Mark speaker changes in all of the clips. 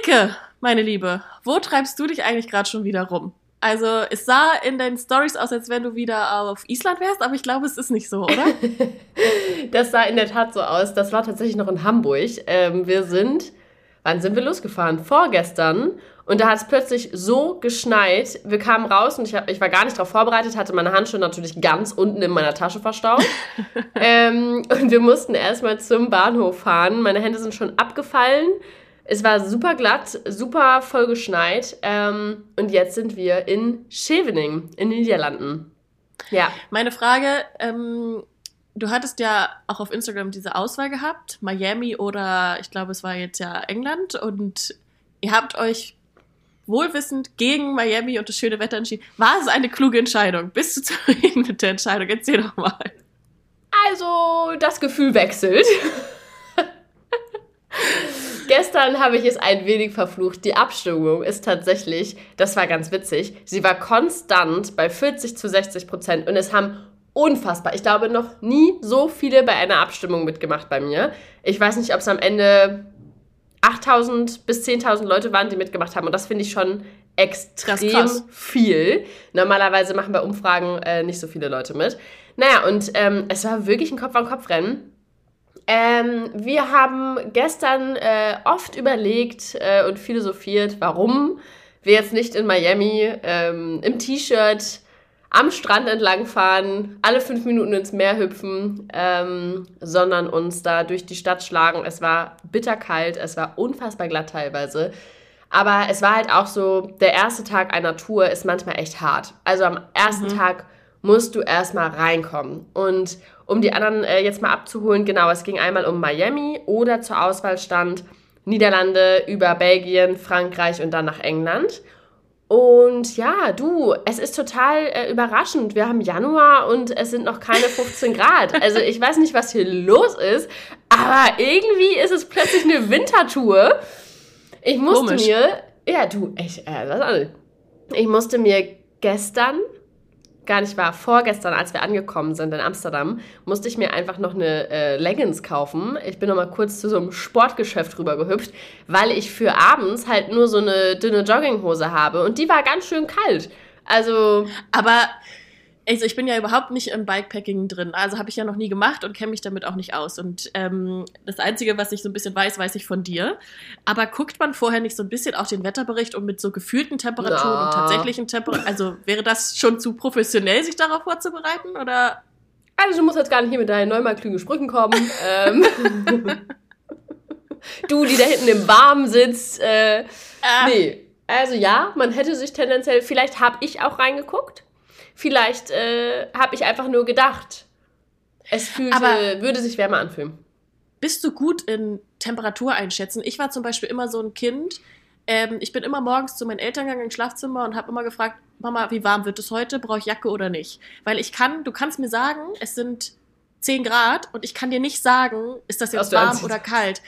Speaker 1: Rike, meine Liebe, wo treibst du dich eigentlich gerade schon wieder rum? Also es sah in deinen Stories aus, als wenn du wieder auf Island wärst, aber ich glaube, es ist nicht so, oder?
Speaker 2: das sah in der Tat so aus. Das war tatsächlich noch in Hamburg. Ähm, wir sind, wann sind wir losgefahren? Vorgestern. Und da hat es plötzlich so geschneit. Wir kamen raus und ich, hab, ich war gar nicht darauf vorbereitet, hatte meine Handschuhe natürlich ganz unten in meiner Tasche verstaut. ähm, und wir mussten erstmal zum Bahnhof fahren. Meine Hände sind schon abgefallen. Es war super glatt, super voll geschneit. Ähm, und jetzt sind wir in Scheveningen, in den Niederlanden.
Speaker 1: Ja. Meine Frage, ähm, du hattest ja auch auf Instagram diese Auswahl gehabt, Miami oder ich glaube, es war jetzt ja England. Und ihr habt euch wohlwissend gegen Miami und das schöne Wetter entschieden. War es eine kluge Entscheidung? Bist du zufrieden mit der Entscheidung? Erzähl doch mal.
Speaker 2: Also, das Gefühl wechselt. Gestern habe ich es ein wenig verflucht. Die Abstimmung ist tatsächlich, das war ganz witzig, sie war konstant bei 40 zu 60 Prozent und es haben unfassbar, ich glaube, noch nie so viele bei einer Abstimmung mitgemacht bei mir. Ich weiß nicht, ob es am Ende 8000 bis 10.000 Leute waren, die mitgemacht haben und das finde ich schon extrem viel. Normalerweise machen bei Umfragen äh, nicht so viele Leute mit. Naja, und ähm, es war wirklich ein Kopf-an-Kopf-Rennen. Ähm, wir haben gestern äh, oft überlegt äh, und philosophiert, warum wir jetzt nicht in Miami ähm, im T-Shirt am Strand entlangfahren, alle fünf Minuten ins Meer hüpfen, ähm, sondern uns da durch die Stadt schlagen. Es war bitterkalt, es war unfassbar glatt teilweise. Aber es war halt auch so, der erste Tag einer Tour ist manchmal echt hart. Also am ersten mhm. Tag musst du erstmal reinkommen. Und um die anderen äh, jetzt mal abzuholen, genau, es ging einmal um Miami oder zur Auswahl stand Niederlande über Belgien, Frankreich und dann nach England. Und ja, du, es ist total äh, überraschend. Wir haben Januar und es sind noch keine 15 Grad. Also ich weiß nicht, was hier los ist, aber irgendwie ist es plötzlich eine Wintertour. Ich musste Komisch. mir, ja, du, ich, äh, was Ich musste mir gestern gar nicht wahr, vorgestern, als wir angekommen sind in Amsterdam, musste ich mir einfach noch eine äh, Leggings kaufen. Ich bin noch mal kurz zu so einem Sportgeschäft rübergehüpft, weil ich für abends halt nur so eine dünne Jogginghose habe und die war ganz schön kalt. Also.
Speaker 1: Aber also ich bin ja überhaupt nicht im Bikepacking drin. Also habe ich ja noch nie gemacht und kenne mich damit auch nicht aus. Und ähm, das Einzige, was ich so ein bisschen weiß, weiß ich von dir. Aber guckt man vorher nicht so ein bisschen auch den Wetterbericht und mit so gefühlten Temperaturen ja. und tatsächlichen Temperaturen? Also wäre das schon zu professionell, sich darauf vorzubereiten? Oder?
Speaker 2: Also du musst jetzt gar nicht hier mit deinen neunmal klugen Sprüchen kommen. ähm. du, die da hinten im Warmen sitzt. Äh, ah. Nee. Also ja, man hätte sich tendenziell, vielleicht habe ich auch reingeguckt Vielleicht äh, habe ich einfach nur gedacht, es fühlte, Aber würde sich wärmer anfühlen.
Speaker 1: Bist du gut in Temperatur einschätzen? Ich war zum Beispiel immer so ein Kind. Ähm, ich bin immer morgens zu meinen Eltern gegangen ins Schlafzimmer und habe immer gefragt, Mama, wie warm wird es heute? Brauche ich Jacke oder nicht? Weil ich kann, du kannst mir sagen, es sind 10 Grad und ich kann dir nicht sagen, ist das jetzt warm oder kalt.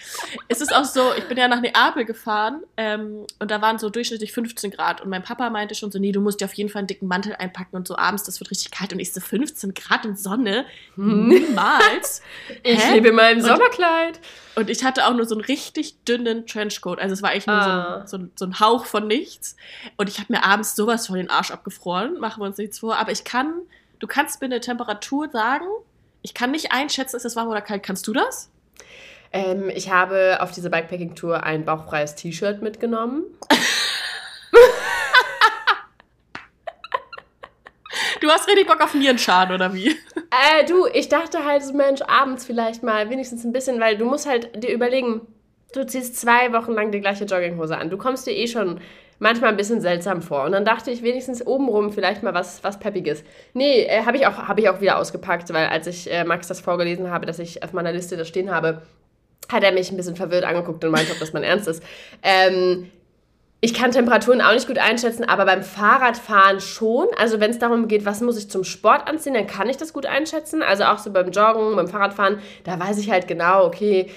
Speaker 1: Es ist auch so, ich bin ja nach Neapel gefahren ähm, und da waren so durchschnittlich 15 Grad und mein Papa meinte schon so, nee, du musst dir auf jeden Fall einen dicken Mantel einpacken und so abends, das wird richtig kalt und ich so 15 Grad und Sonne, hm. niemals.
Speaker 2: ich Hä? lebe in meinem Sommerkleid.
Speaker 1: Und, ich hatte auch nur so einen richtig dünnen Trenchcoat, also es war eigentlich nur ah. so, ein, so, so, ein Hauch von nichts und ich habe mir abends sowas von den Arsch abgefroren, machen wir uns nichts vor, aber ich kann, du kannst mir eine Temperatur sagen, ich kann nicht einschätzen, ist es warm oder kalt. Kannst du das?
Speaker 2: Ähm, ich habe auf diese Bikepacking-Tour ein bauchfreies T-Shirt mitgenommen.
Speaker 1: Du hast richtig Bock auf Nierenschaden, oder wie?
Speaker 2: Äh, du, ich dachte halt, Mensch, abends vielleicht mal wenigstens ein bisschen, weil du musst halt dir überlegen, du ziehst zwei Wochen lang die gleiche Jogginghose an. Du kommst dir eh schon manchmal ein bisschen seltsam vor. Und dann dachte ich wenigstens obenrum vielleicht mal was, was Peppiges. Nee, äh, habe ich, auch, hab ich auch wieder ausgepackt, weil als ich äh, Max das vorgelesen habe, dass ich auf meiner Liste das stehen habe, hat er mich ein bisschen verwirrt angeguckt und meinte, ob das mein Ernst ist. Ähm, ich kann Temperaturen auch nicht gut einschätzen, aber beim Fahrradfahren schon. Also wenn es darum geht, was muss ich zum Sport anziehen, dann kann ich das gut einschätzen. Also auch so beim Joggen, beim Fahrradfahren, da weiß ich halt genau, okay,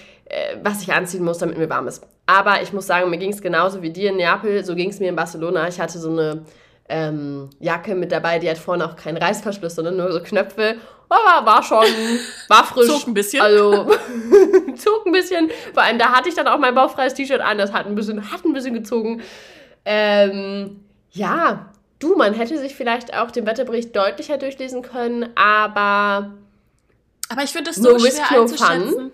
Speaker 2: was ich anziehen muss, damit mir warm ist. Aber ich muss sagen, mir ging es genauso wie dir in Neapel, so ging es mir in Barcelona. Ich hatte so eine ähm, Jacke mit dabei, die hat vorne auch keinen Reißverschluss, sondern nur so Knöpfe. Aber war schon, war frisch.
Speaker 1: Zog ein bisschen.
Speaker 2: Also zog ein bisschen. Vor allem, da hatte ich dann auch mein bauchfreies T-Shirt an. Das hat ein bisschen, hat ein bisschen gezogen. Ähm, ja, du, man hätte sich vielleicht auch den Wetterbericht deutlicher durchlesen können, aber.
Speaker 1: Aber ich finde das so no schwer einzuschätzen. Fun.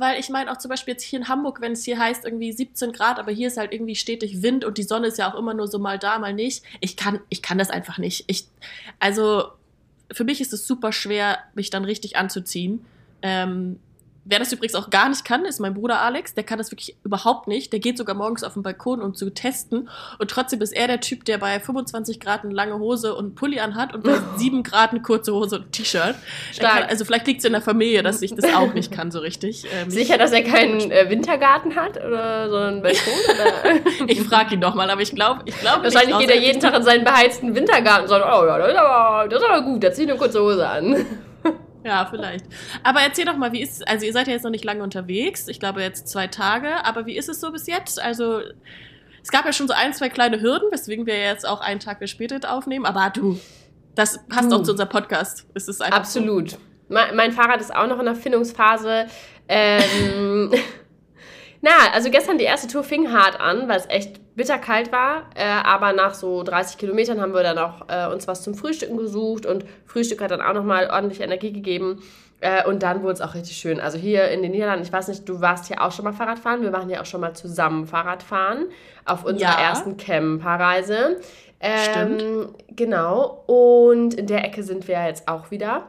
Speaker 1: Weil ich meine auch zum Beispiel jetzt hier in Hamburg, wenn es hier heißt irgendwie 17 Grad, aber hier ist halt irgendwie stetig Wind und die Sonne ist ja auch immer nur so mal da, mal nicht. Ich kann, ich kann das einfach nicht. Ich, also für mich ist es super schwer, mich dann richtig anzuziehen. Ähm, Wer das übrigens auch gar nicht kann, ist mein Bruder Alex. Der kann das wirklich überhaupt nicht. Der geht sogar morgens auf den Balkon, um zu testen. Und trotzdem ist er der Typ, der bei 25 Grad eine lange Hose und einen Pulli anhat und bei 7 Grad eine kurze Hose und ein T-Shirt. Also vielleicht liegt es in der Familie, dass ich das auch nicht kann so richtig.
Speaker 2: Ähm, Sicher, dass er keinen äh, Wintergarten hat oder so einen Balkon? Oder?
Speaker 1: ich frage ihn nochmal, aber ich glaube, ich glaube
Speaker 2: Wahrscheinlich geht er jeden Tag in seinen beheizten Wintergarten und sagt, oh ja, das ist aber, das ist aber gut, da ziehe ich eine kurze Hose an.
Speaker 1: Ja, vielleicht. Aber erzähl doch mal, wie ist es? Also, ihr seid ja jetzt noch nicht lange unterwegs. Ich glaube jetzt zwei Tage. Aber wie ist es so bis jetzt? Also, es gab ja schon so ein, zwei kleine Hürden, weswegen wir jetzt auch einen Tag verspätet aufnehmen. Aber du, das passt du. auch zu unserem Podcast.
Speaker 2: Es ist einfach Absolut. So. Mein, mein Fahrrad ist auch noch in der Findungsphase. Ähm, na, also gestern die erste Tour fing hart an, weil es echt bitterkalt war. Äh, aber nach so 30 Kilometern haben wir dann auch äh, uns was zum Frühstücken gesucht und Frühstück hat dann auch nochmal ordentlich Energie gegeben. Äh, und dann wurde es auch richtig schön. Also hier in den Niederlanden, ich weiß nicht, du warst hier auch schon mal Fahrradfahren. Wir waren ja auch schon mal zusammen Fahrradfahren auf unserer ja. ersten Camperreise. Ähm, Stimmt. Genau. Und in der Ecke sind wir ja jetzt auch wieder.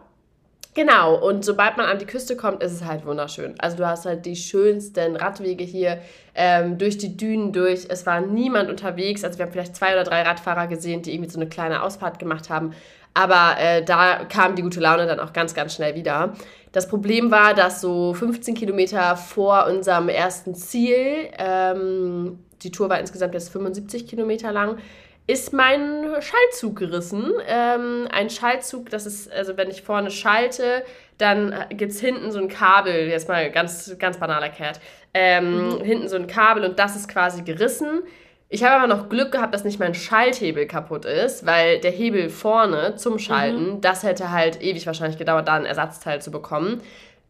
Speaker 2: Genau, und sobald man an die Küste kommt, ist es halt wunderschön. Also du hast halt die schönsten Radwege hier ähm, durch die Dünen durch. Es war niemand unterwegs. Also wir haben vielleicht zwei oder drei Radfahrer gesehen, die irgendwie so eine kleine Ausfahrt gemacht haben. Aber äh, da kam die gute Laune dann auch ganz, ganz schnell wieder. Das Problem war, dass so 15 Kilometer vor unserem ersten Ziel, ähm, die Tour war insgesamt jetzt 75 Kilometer lang, ist mein Schaltzug gerissen. Ähm, ein Schaltzug, das ist, also wenn ich vorne schalte, dann gibt es hinten so ein Kabel, jetzt mal ganz, ganz banal erklärt, ähm, mhm. hinten so ein Kabel und das ist quasi gerissen. Ich habe aber noch Glück gehabt, dass nicht mein Schalthebel kaputt ist, weil der Hebel vorne zum Schalten, mhm. das hätte halt ewig wahrscheinlich gedauert, da ein Ersatzteil zu bekommen.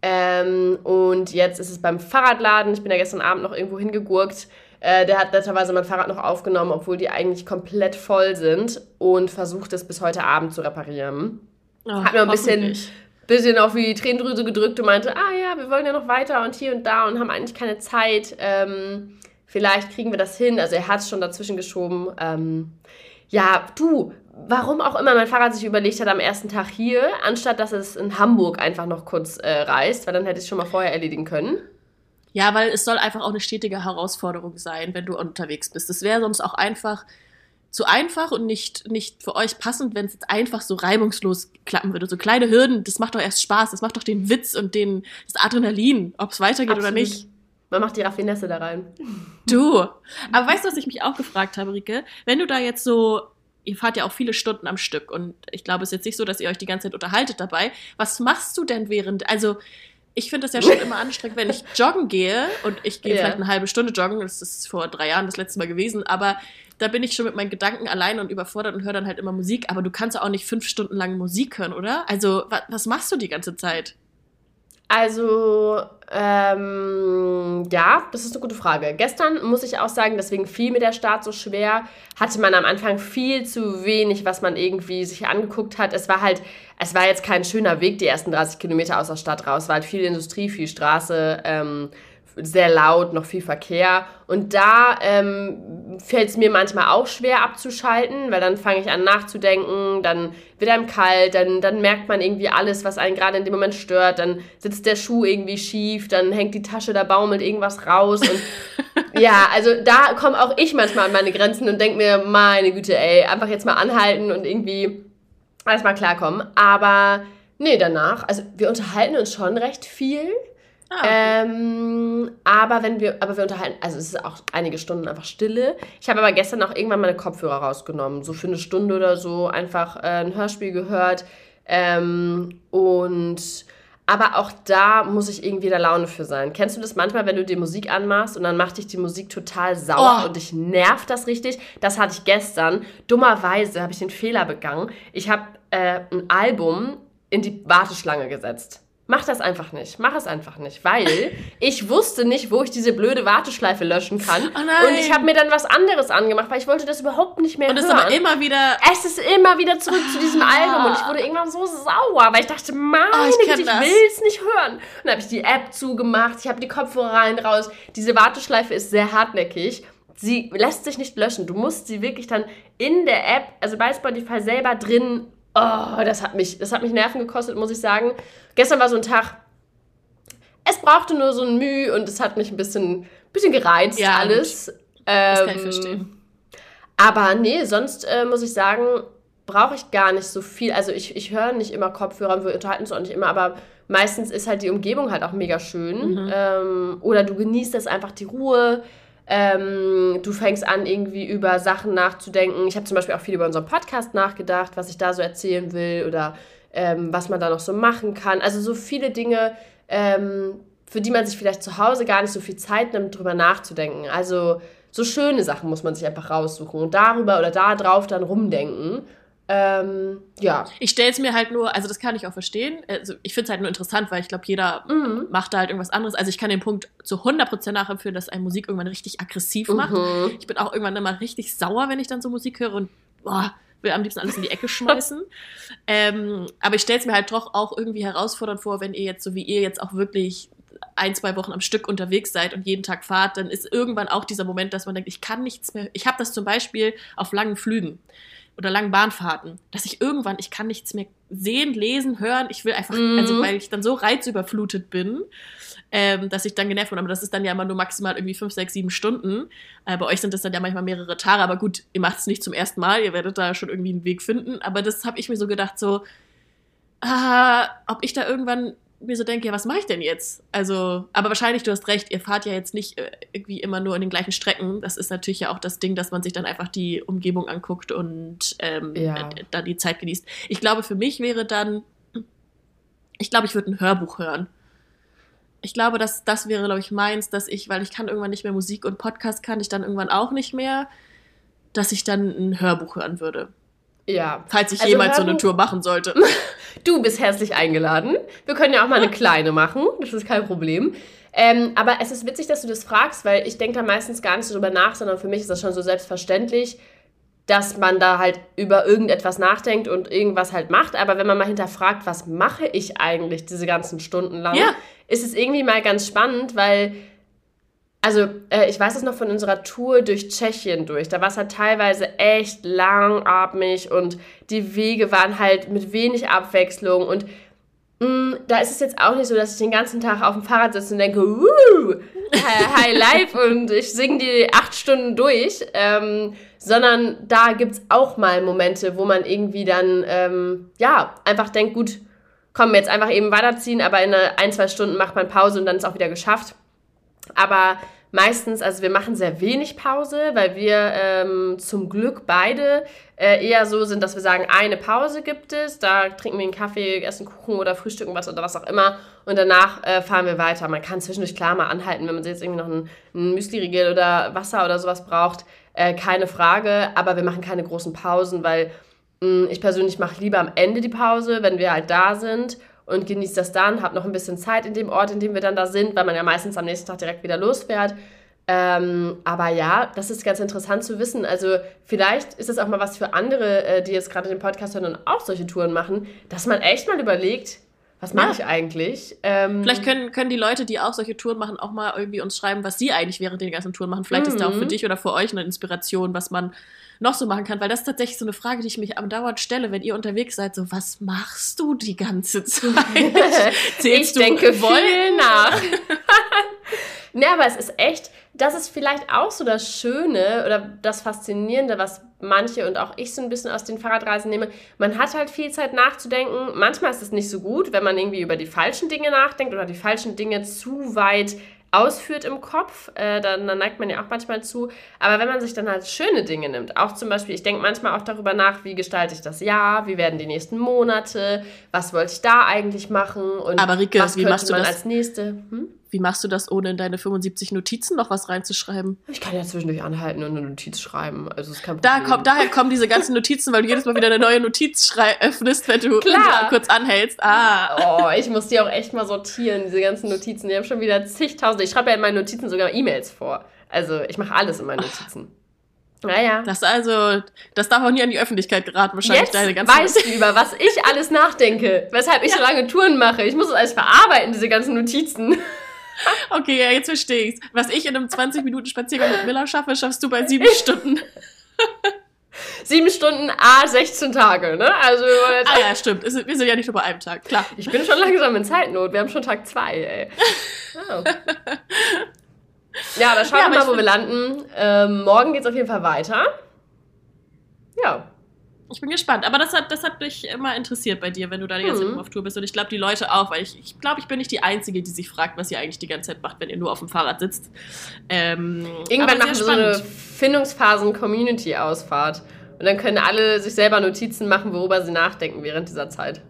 Speaker 2: Ähm, und jetzt ist es beim Fahrradladen, ich bin ja gestern Abend noch irgendwo hingegurkt, äh, der hat netterweise mein Fahrrad noch aufgenommen, obwohl die eigentlich komplett voll sind und versucht es bis heute Abend zu reparieren. Oh, hat mir ein bisschen, bisschen auf die Tränendrüse gedrückt und meinte, ah ja, wir wollen ja noch weiter und hier und da und haben eigentlich keine Zeit. Ähm, vielleicht kriegen wir das hin. Also er hat es schon dazwischen geschoben. Ähm, ja, du, warum auch immer mein Fahrrad sich überlegt hat am ersten Tag hier, anstatt dass es in Hamburg einfach noch kurz äh, reist, weil dann hätte ich es schon mal vorher erledigen können.
Speaker 1: Ja, weil es soll einfach auch eine stetige Herausforderung sein, wenn du unterwegs bist. Es wäre sonst auch einfach zu einfach und nicht, nicht für euch passend, wenn es jetzt einfach so reibungslos klappen würde. So kleine Hürden, das macht doch erst Spaß, das macht doch den Witz und den, das Adrenalin, ob es weitergeht Absolut. oder nicht.
Speaker 2: Man macht die Raffinesse da rein.
Speaker 1: Du. Aber weißt du, was ich mich auch gefragt habe, Rike? Wenn du da jetzt so, ihr fahrt ja auch viele Stunden am Stück und ich glaube, es ist jetzt nicht so, dass ihr euch die ganze Zeit unterhaltet dabei. Was machst du denn während, also ich finde das ja schon immer anstrengend, wenn ich joggen gehe und ich gehe yeah. vielleicht eine halbe Stunde joggen, das ist vor drei Jahren das letzte Mal gewesen, aber da bin ich schon mit meinen Gedanken allein und überfordert und höre dann halt immer Musik, aber du kannst auch nicht fünf Stunden lang Musik hören, oder? Also, was, was machst du die ganze Zeit?
Speaker 2: Also, ähm, ja, das ist eine gute Frage. Gestern muss ich auch sagen, deswegen fiel mir der Start so schwer, hatte man am Anfang viel zu wenig, was man irgendwie sich angeguckt hat. Es war halt, es war jetzt kein schöner Weg, die ersten 30 Kilometer aus der Stadt raus. War halt viel Industrie, viel Straße, ähm, sehr laut, noch viel Verkehr. Und da ähm, fällt es mir manchmal auch schwer abzuschalten, weil dann fange ich an nachzudenken, dann wird einem kalt, dann, dann merkt man irgendwie alles, was einen gerade in dem Moment stört, dann sitzt der Schuh irgendwie schief, dann hängt die Tasche, da baumelt irgendwas raus. Und ja, also da komme auch ich manchmal an meine Grenzen und denke mir, meine Güte, ey, einfach jetzt mal anhalten und irgendwie erstmal klarkommen. Aber nee, danach, also wir unterhalten uns schon recht viel. Ah, okay. ähm, aber wenn wir, aber wir unterhalten, also es ist auch einige Stunden einfach Stille. Ich habe aber gestern auch irgendwann meine Kopfhörer rausgenommen, so für eine Stunde oder so, einfach äh, ein Hörspiel gehört. Ähm, und aber auch da muss ich irgendwie der Laune für sein. Kennst du das manchmal, wenn du dir Musik anmachst und dann macht dich die Musik total sauer oh. und dich nervt das richtig? Das hatte ich gestern. Dummerweise habe ich den Fehler begangen. Ich habe äh, ein Album in die Warteschlange gesetzt. Mach das einfach nicht. Mach es einfach nicht. Weil ich wusste nicht, wo ich diese blöde Warteschleife löschen kann.
Speaker 1: Oh
Speaker 2: und ich habe mir dann was anderes angemacht, weil ich wollte das überhaupt nicht mehr
Speaker 1: Und es ist
Speaker 2: hören.
Speaker 1: aber immer wieder.
Speaker 2: es ist immer wieder zurück zu diesem Album und ich wurde irgendwann so sauer, weil ich dachte, meine
Speaker 1: Oh, ich
Speaker 2: Güte, ich will es nicht hören. Und dann habe ich die App zugemacht, ich habe die Kopfhörer rein, raus. Diese Warteschleife ist sehr hartnäckig. Sie lässt sich nicht löschen. Du musst sie wirklich dann in der App, also bei Spotify selber drin. Oh, das hat mich, das hat mich Nerven gekostet, muss ich sagen. Gestern war so ein Tag, es brauchte nur so ein Mühe und es hat mich ein bisschen, bisschen gereizt
Speaker 1: Ja,
Speaker 2: alles.
Speaker 1: Das kann ich
Speaker 2: Ähm,
Speaker 1: verstehen.
Speaker 2: aber nee, sonst äh, muss ich sagen, brauche ich gar nicht so viel. Also ich, ich höre nicht immer Kopfhörer und wir unterhalten uns auch nicht immer, aber meistens ist halt die Umgebung halt auch mega schön.
Speaker 1: Mhm.
Speaker 2: Ähm, oder du genießt das einfach die Ruhe. Ähm, du fängst an, irgendwie über Sachen nachzudenken. Ich habe zum Beispiel auch viel über unseren Podcast nachgedacht, was ich da so erzählen will oder ähm, was man da noch so machen kann. Also so viele Dinge, ähm, für die man sich vielleicht zu Hause gar nicht so viel Zeit nimmt, drüber nachzudenken. Also so schöne Sachen muss man sich einfach raussuchen und darüber oder da drauf dann rumdenken. Ähm, ja.
Speaker 1: Ich stelle es mir halt nur, also das kann ich auch verstehen. Also ich finde es halt nur interessant, weil ich glaube, jeder
Speaker 2: Mhm.
Speaker 1: macht da halt irgendwas anderes. Also ich kann den Punkt zu 100% nachempfinden, dass eine Musik irgendwann richtig aggressiv macht.
Speaker 2: Mhm.
Speaker 1: Ich bin auch irgendwann immer richtig sauer, wenn ich dann so Musik höre und boah, will am liebsten alles in die Ecke schmeißen. ähm, aber ich stelle es mir halt doch auch irgendwie herausfordernd vor, wenn ihr jetzt, so wie ihr jetzt auch wirklich ein, zwei Wochen am Stück unterwegs seid und jeden Tag fahrt, dann ist irgendwann auch dieser Moment, dass man denkt, ich kann nichts mehr. Ich habe das zum Beispiel auf langen Flügen oder langen Bahnfahrten, dass ich irgendwann, ich kann nichts mehr sehen, lesen, hören. Ich will einfach,
Speaker 2: Mhm.
Speaker 1: also weil ich dann so reizüberflutet bin, ähm, dass ich dann genervt bin. Aber das ist dann ja immer nur maximal irgendwie fünf, sechs, sieben Stunden. Äh, bei euch sind das dann ja manchmal mehrere Tage. Aber gut, ihr macht es nicht zum ersten Mal. Ihr werdet da schon irgendwie einen Weg finden. Aber das habe ich mir so gedacht, so, ah, ob ich da irgendwann mir so denke, ja, was mache ich denn jetzt? Also, aber wahrscheinlich, du hast recht, ihr fahrt ja jetzt nicht äh, irgendwie immer nur in den gleichen Strecken. Das ist natürlich ja auch das Ding, dass man sich dann einfach die Umgebung anguckt und ähm,
Speaker 2: Ja.
Speaker 1: äh, dann die Zeit genießt. Ich glaube, für mich wäre dann, ich glaube, ich würde ein Hörbuch hören. Ich glaube, dass das wäre, glaube ich, meins, dass ich, weil ich kann irgendwann nicht mehr Musik und Podcast kann ich dann irgendwann auch nicht mehr, dass ich dann ein Hörbuch hören würde.
Speaker 2: Ja.
Speaker 1: Falls ich
Speaker 2: Also
Speaker 1: jemals so eine Tour machen sollte.
Speaker 2: Du bist herzlich eingeladen. Wir können ja auch mal eine kleine machen. Das ist kein Problem. Ähm, aber es ist witzig, dass du das fragst, weil ich denke da meistens gar nicht so drüber nach, sondern für mich ist das schon so selbstverständlich, dass man da halt über irgendetwas nachdenkt und irgendwas halt macht. Aber wenn man mal hinterfragt, was mache ich eigentlich diese ganzen Stunden lang,
Speaker 1: Ja.
Speaker 2: ist es irgendwie mal ganz spannend, weil also, äh, ich weiß es noch von unserer Tour durch Tschechien durch. Da war es halt teilweise echt langatmig und die Wege waren halt mit wenig Abwechslung. Und mh, da ist es jetzt auch nicht so, dass ich den ganzen Tag auf dem Fahrrad sitze und denke, Woo, High High Life und ich singe die acht Stunden durch. Ähm, sondern da gibt es auch mal Momente, wo man irgendwie dann, ähm, ja, einfach denkt, gut, komm, jetzt einfach eben weiterziehen, aber in eine, ein, zwei Stunden macht man Pause und dann ist auch wieder geschafft. Aber meistens, also wir machen sehr wenig Pause, weil wir ähm, zum Glück beide äh, eher so sind, dass wir sagen, eine Pause gibt es, da trinken wir einen Kaffee, essen Kuchen oder frühstücken was oder was auch immer. Und danach äh, fahren wir weiter. Man kann zwischendurch klar mal anhalten, wenn man jetzt irgendwie noch ein, ein Müsli-Riegel oder Wasser oder sowas braucht, äh, keine Frage, aber wir machen keine großen Pausen, weil mh, ich persönlich mache lieber am Ende die Pause, wenn wir halt da sind und genieße das dann, habe noch ein bisschen Zeit in dem Ort, in dem wir dann da sind, weil man ja meistens am nächsten Tag direkt wieder losfährt. Ähm, aber ja, das ist ganz interessant zu wissen. Also vielleicht ist das auch mal was für andere, äh, die jetzt gerade den Podcast hören und auch solche Touren machen, dass man echt mal überlegt, was mache
Speaker 1: Ja.
Speaker 2: ich eigentlich? Ähm,
Speaker 1: Vielleicht können, können die Leute, die auch solche Touren machen, auch mal irgendwie uns schreiben, was sie eigentlich während den ganzen Touren machen. Vielleicht ist da auch für
Speaker 2: Mhm.
Speaker 1: dich oder für euch eine Inspiration, was man noch so machen kann, weil das ist tatsächlich so eine Frage, die ich mich am Dauer stelle, wenn ihr unterwegs seid, so, was machst du die ganze Zeit?
Speaker 2: ich denke voll nach. ne, aber es ist echt, das ist vielleicht auch so das Schöne oder das Faszinierende, was manche und auch ich so ein bisschen aus den Fahrradreisen nehme. Man hat halt viel Zeit nachzudenken. Manchmal ist es nicht so gut, wenn man irgendwie über die falschen Dinge nachdenkt oder die falschen Dinge zu weit ausführt im Kopf, äh, dann, dann neigt man ja auch manchmal zu. Aber wenn man sich dann halt schöne Dinge nimmt, auch zum Beispiel, ich denke manchmal auch darüber nach, wie gestalte ich das Jahr, wie werden die nächsten Monate, was wollte ich da eigentlich machen und
Speaker 1: Aber Rike,
Speaker 2: was
Speaker 1: wie
Speaker 2: könnte
Speaker 1: machst du
Speaker 2: man
Speaker 1: das?
Speaker 2: als nächste. Hm?
Speaker 1: Wie machst du das, ohne in deine 75 Notizen noch was reinzuschreiben?
Speaker 2: Ich kann ja zwischendurch anhalten und eine Notiz schreiben. Also ist kein
Speaker 1: Da kommt, daher kommen diese ganzen Notizen, weil du jedes Mal wieder eine neue Notiz öffnest, wenn du
Speaker 2: Klar.
Speaker 1: kurz anhältst. Ah.
Speaker 2: Oh, ich muss die auch echt mal sortieren, diese ganzen Notizen. Die haben schon wieder zigtausende. Ich schreibe ja in meinen Notizen sogar E-Mails vor. Also ich mache alles in meinen Notizen. Naja.
Speaker 1: Das also, das darf auch nie an die Öffentlichkeit geraten, wahrscheinlich
Speaker 2: Jetzt
Speaker 1: deine ganzen
Speaker 2: weißt du, über was ich alles nachdenke. Weshalb ich so lange Touren mache. Ich muss das alles verarbeiten, diese ganzen Notizen.
Speaker 1: Okay, ja, jetzt verstehe ich's. Was ich in einem 20 Minuten Spaziergang mit Miller schaffe, schaffst du bei sieben Stunden.
Speaker 2: Sieben Stunden, a 16 Tage, ne? Also
Speaker 1: Ah ja, stimmt. Wir sind ja nicht nur bei einem Tag, klar.
Speaker 2: ich bin schon langsam in Zeitnot. Wir haben schon Tag zwei, ey. Oh. Ja, aber schauen
Speaker 1: Ja,
Speaker 2: wir mal, wo wir landen. Ähm, morgen geht's auf jeden Fall weiter. Ja.
Speaker 1: Ich bin gespannt. Aber das hat, das hat mich immer interessiert bei dir, wenn du da die ganze Zeit
Speaker 2: Mhm.
Speaker 1: auf Tour bist. Und ich glaube, die Leute auch, weil ich, ich glaube, ich bin nicht die Einzige, die sich fragt, was ihr eigentlich die ganze Zeit macht, wenn ihr nur auf dem Fahrrad sitzt. Ähm,
Speaker 2: Irgendwann machen wir so eine. Findungsphasen-Community-Ausfahrt. Und dann können alle sich selber Notizen machen, worüber sie nachdenken während dieser Zeit.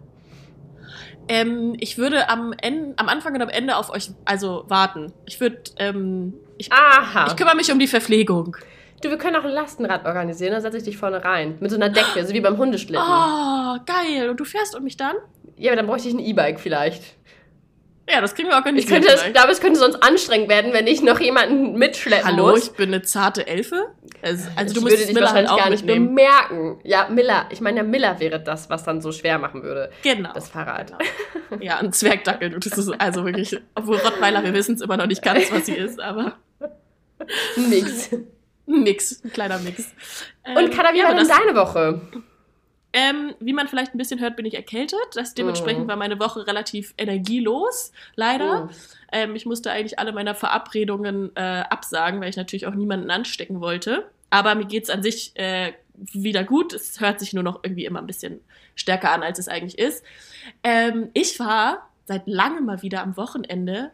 Speaker 1: Ähm, ich würde am, Ende, am Anfang und am Ende auf euch also warten. Ich würde, ähm, ich, ich kümmere mich um die Verpflegung.
Speaker 2: Du, wir können auch ein Lastenrad organisieren, da setze ich dich vorne rein. Mit so einer Decke, so wie beim Hundeschlitten.
Speaker 1: Oh, geil. Und du fährst um mich dann?
Speaker 2: Ja, aber dann bräuchte ich ein E-Bike vielleicht.
Speaker 1: Ja, das kriegen wir
Speaker 2: Ich
Speaker 1: organisiert.
Speaker 2: könnte, es,
Speaker 1: vielleicht.
Speaker 2: glaube, es könnte sonst anstrengend werden, wenn ich noch jemanden mitschleppen
Speaker 1: Hallo,
Speaker 2: muss.
Speaker 1: ich bin eine zarte Elfe. Also, also
Speaker 2: ich
Speaker 1: du müsstest
Speaker 2: dich
Speaker 1: Miller halt
Speaker 2: wahrscheinlich
Speaker 1: auch
Speaker 2: gar nicht
Speaker 1: mitnehmen.
Speaker 2: bemerken. Ja, Miller. Ich meine, ja, Miller wäre das, was dann so schwer machen würde.
Speaker 1: Genau.
Speaker 2: Das Fahrrad.
Speaker 1: Ja, ein Zwergdackel. Du, Das ist also wirklich, obwohl Rottweiler, wir wissen es immer noch nicht ganz, was sie ist, aber
Speaker 2: Nix.
Speaker 1: Mix, ein kleiner Mix. Ähm,
Speaker 2: Und Kada, wie
Speaker 1: ja,
Speaker 2: war denn deine Woche?
Speaker 1: ähm, Wie man vielleicht ein bisschen hört, bin ich erkältet. Das, dementsprechend
Speaker 2: Mhm.
Speaker 1: war meine Woche relativ energielos, leider.
Speaker 2: Oh.
Speaker 1: Ähm, ich musste eigentlich alle meine Verabredungen äh, absagen, weil ich natürlich auch niemanden anstecken wollte. Aber mir geht's an sich äh, wieder gut. Es hört sich nur noch irgendwie immer ein bisschen stärker an, als es eigentlich ist. Ähm, ich war seit langem mal wieder am Wochenende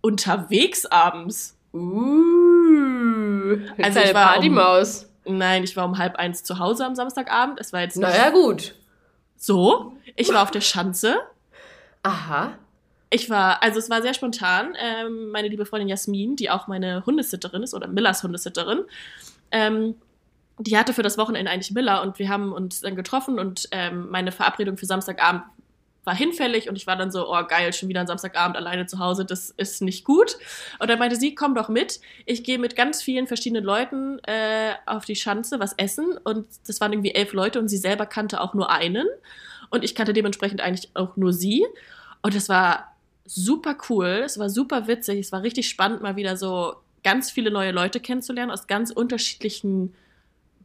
Speaker 1: unterwegs abends.
Speaker 2: Uh.
Speaker 1: Also
Speaker 2: Also
Speaker 1: ich war um-
Speaker 2: Partymaus.
Speaker 1: Nein, ich war um halb eins zu Hause am Samstagabend. Es war jetzt
Speaker 2: Naja, gut.
Speaker 1: so. Ich war auf der Schanze.
Speaker 2: Aha.
Speaker 1: Ich war, also es war sehr spontan. Ähm, meine liebe Freundin Jasmin, die auch meine Hundesitterin ist oder Millers Hundesitterin, ähm, die hatte für das Wochenende eigentlich Miller und wir haben uns dann getroffen und ähm, meine Verabredung für Samstagabend war hinfällig und ich war dann so, oh geil, schon wieder ein Samstagabend alleine zu Hause, das ist nicht gut. Und dann meinte sie, komm doch mit. Ich gehe mit ganz vielen verschiedenen Leuten äh, auf die Schanze was essen und das waren irgendwie elf Leute und sie selber kannte auch nur einen und ich kannte dementsprechend eigentlich auch nur sie. Und es war super cool, es war super witzig, es war richtig spannend, mal wieder so ganz viele neue Leute kennenzulernen aus ganz unterschiedlichen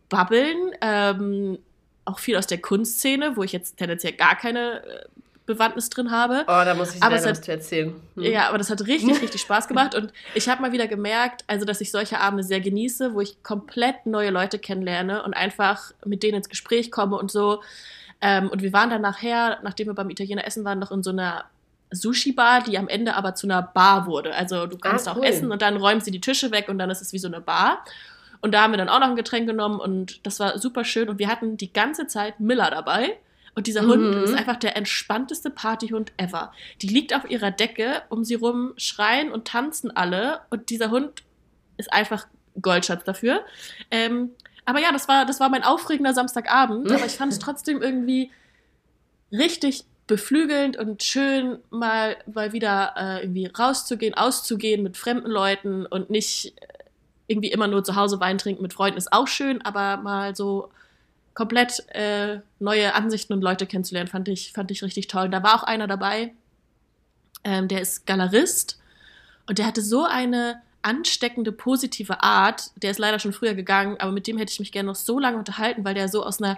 Speaker 1: Bubbeln. Ähm, auch viel aus der Kunstszene, wo ich jetzt tendenziell gar keine äh, Bewandtnis drin habe.
Speaker 2: Oh, da muss ich
Speaker 1: Aber es hat-
Speaker 2: zu erzählen. Hm.
Speaker 1: Ja, aber das hat richtig, richtig Spaß gemacht. Und ich habe mal wieder gemerkt, also dass ich solche Abende sehr genieße, wo ich komplett neue Leute kennenlerne und einfach mit denen ins Gespräch komme und so. Ähm, und wir waren dann nachher, nachdem wir beim Italiener essen waren, noch in so einer Sushi-Bar, die am Ende aber zu einer Bar wurde. Also du kannst
Speaker 2: Ah,
Speaker 1: auch
Speaker 2: cool.
Speaker 1: essen und dann räumen sie die Tische weg und dann ist es wie so eine Bar. Und da haben wir dann auch noch ein Getränk genommen und das war super schön. Und wir hatten die ganze Zeit Miller dabei. Und dieser Hund
Speaker 2: Mhm.
Speaker 1: ist einfach der entspannteste Partyhund ever. Die liegt auf ihrer Decke, um sie rum schreien und tanzen alle. Und dieser Hund ist einfach Goldschatz dafür. Ähm, aber ja, das war, das war mein aufregender Samstagabend. Aber ich fand es trotzdem irgendwie richtig beflügelnd und schön, mal, mal wieder äh, irgendwie rauszugehen, auszugehen mit fremden Leuten und nicht äh, irgendwie immer nur zu Hause Wein trinken mit Freunden ist auch schön, aber mal so komplett äh, neue Ansichten und Leute kennenzulernen, fand ich, fand ich richtig toll. Und da war auch einer dabei, ähm, der ist Galerist und der hatte so eine ansteckende, positive Art. Der ist leider schon früher gegangen, aber mit dem hätte ich mich gerne noch so lange unterhalten, weil der so aus einer,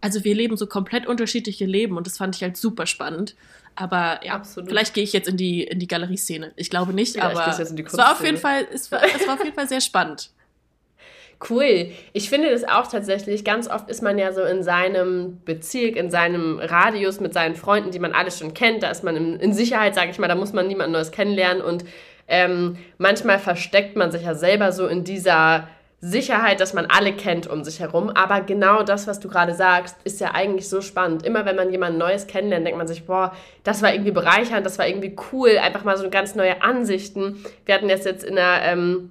Speaker 1: also wir leben so komplett unterschiedliche Leben und das fand ich halt super spannend. Aber ja,
Speaker 2: Absolut.
Speaker 1: vielleicht gehe ich jetzt in die, in die Galerieszene. Ich glaube nicht,
Speaker 2: Vielleicht
Speaker 1: aber es war auf jeden Fall, es war, es war auf jeden Fall sehr spannend.
Speaker 2: Cool. Ich finde das auch tatsächlich. Ganz oft ist man ja so in seinem Bezirk, in seinem Radius mit seinen Freunden, die man alle schon kennt. Da ist man in, in Sicherheit, sage ich mal. Da muss man niemand Neues kennenlernen. Und ähm, manchmal versteckt man sich ja selber so in dieser Sicherheit, dass man alle kennt um sich herum. Aber genau das, was du gerade sagst, ist ja eigentlich so spannend. Immer wenn man jemand Neues kennenlernt, denkt man sich, boah, das war irgendwie bereichernd, das war irgendwie cool, einfach mal so ganz neue Ansichten. Wir hatten das jetzt in der ähm,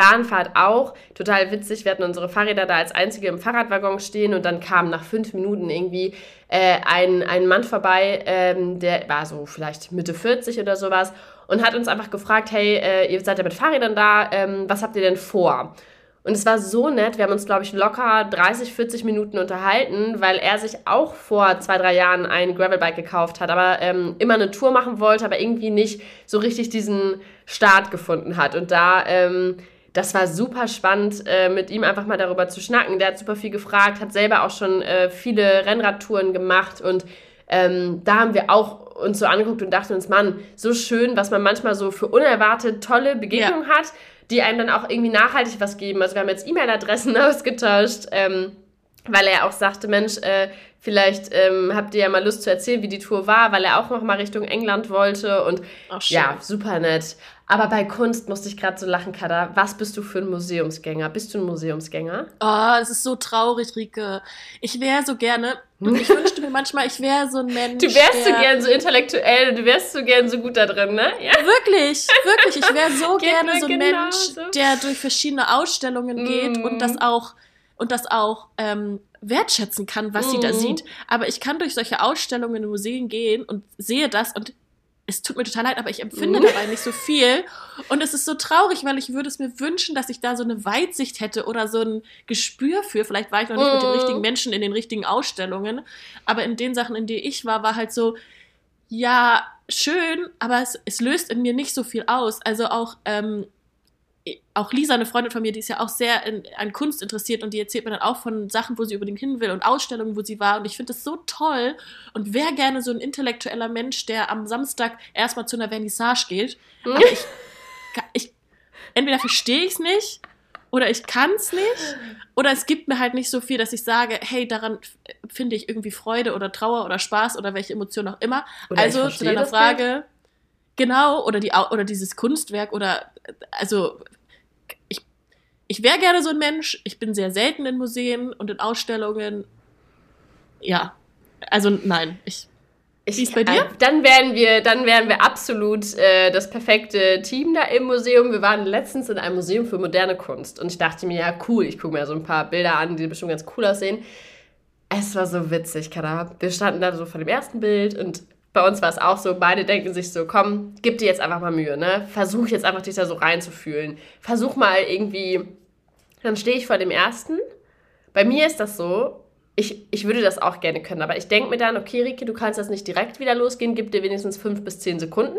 Speaker 2: Bahnfahrt auch, total witzig. Wir hatten unsere Fahrräder da als einzige im Fahrradwaggon stehen und dann kam nach fünf Minuten irgendwie äh, ein, ein Mann vorbei, ähm, der war so vielleicht Mitte 40 oder sowas und hat uns einfach gefragt, hey, äh, ihr seid ja mit Fahrrädern da, ähm, was habt ihr denn vor? Und es war so nett. Wir haben uns, glaube ich, locker 30, 40 Minuten unterhalten, weil er sich auch vor zwei, drei Jahren ein Gravelbike gekauft hat, aber ähm, immer eine Tour machen wollte, aber irgendwie nicht so richtig diesen Start gefunden hat. Und da, ähm, das war super spannend, äh, mit ihm einfach mal darüber zu schnacken. Der hat super viel gefragt, hat selber auch schon äh, viele Rennradtouren gemacht und ähm, da haben wir auch uns so angeguckt und dachten uns, Mann, so schön, was man manchmal so für unerwartet tolle Begegnungen ja. hat die einem dann auch irgendwie nachhaltig was geben. Also wir haben jetzt E-Mail-Adressen ausgetauscht, ähm, weil er auch sagte, Mensch, äh, vielleicht ähm, habt ihr ja mal Lust zu erzählen, wie die Tour war, weil er auch noch mal Richtung England wollte und Ach, ja, super nett. Aber bei Kunst musste ich gerade so lachen, Kada. Was bist du für ein Museumsgänger? Bist du ein Museumsgänger?
Speaker 1: Oh, es ist so traurig, Rike. Ich wäre so gerne, ich wünschte mir manchmal, ich wäre so ein Mensch.
Speaker 2: Du wärst so gern so intellektuell, du wärst so gern so gut da drin, ne?
Speaker 1: Ja. Wirklich, wirklich. Ich wäre so gerne so ein Mensch, so. der durch verschiedene Ausstellungen geht mm. und das auch, und das auch ähm, wertschätzen kann, was mm. sie da mhm. sieht. Aber ich kann durch solche Ausstellungen in Museen gehen und sehe das und es tut mir total leid, aber ich empfinde mhm. dabei nicht so viel. Und es ist so traurig, weil ich würde es mir wünschen, dass ich da so eine Weitsicht hätte oder so ein Gespür für. Vielleicht war ich noch nicht mit den mhm. richtigen Menschen in den richtigen Ausstellungen. Aber in den Sachen, in denen ich war, war halt so, ja, schön, aber es, es löst in mir nicht so viel aus. Also auch ähm, auch Lisa, eine Freundin von mir, die ist ja auch sehr in, an Kunst interessiert und die erzählt mir dann auch von Sachen, wo sie unbedingt hin will und Ausstellungen, wo sie war. Und ich finde das so toll und wäre gerne so ein intellektueller Mensch, der am Samstag erstmal zu einer Vernissage geht. Aber ich, ich entweder verstehe ich es nicht oder ich kann es nicht oder es gibt mir halt nicht so viel, dass ich sage, hey, daran finde ich irgendwie Freude oder Trauer oder Spaß oder welche Emotion auch immer. Oder also zu deiner Frage. Nicht. Genau, oder, die, oder dieses Kunstwerk oder also ich, ich wäre gerne so ein Mensch. Ich bin sehr selten in Museen und in Ausstellungen. Ja, also nein, ich.
Speaker 2: Wie ist bei dir? Äh, dann wären wir, dann wären wir absolut äh, das perfekte Team da im Museum. Wir waren letztens in einem Museum für moderne Kunst und ich dachte mir, ja cool, ich gucke mir so ein paar Bilder an, die bestimmt ganz cool aussehen. Es war so witzig, Kada. Wir standen da so vor dem ersten Bild und bei uns war es auch so, beide denken sich so, komm, gib dir jetzt einfach mal Mühe, ne? Versuch jetzt einfach dich da so reinzufühlen. Versuch mal irgendwie, dann stehe ich vor dem ersten. Bei mir ist das so, ich, ich würde das auch gerne können, aber ich denke mir dann, okay, Rike, du kannst das nicht direkt wieder losgehen, gib dir wenigstens fünf bis zehn Sekunden.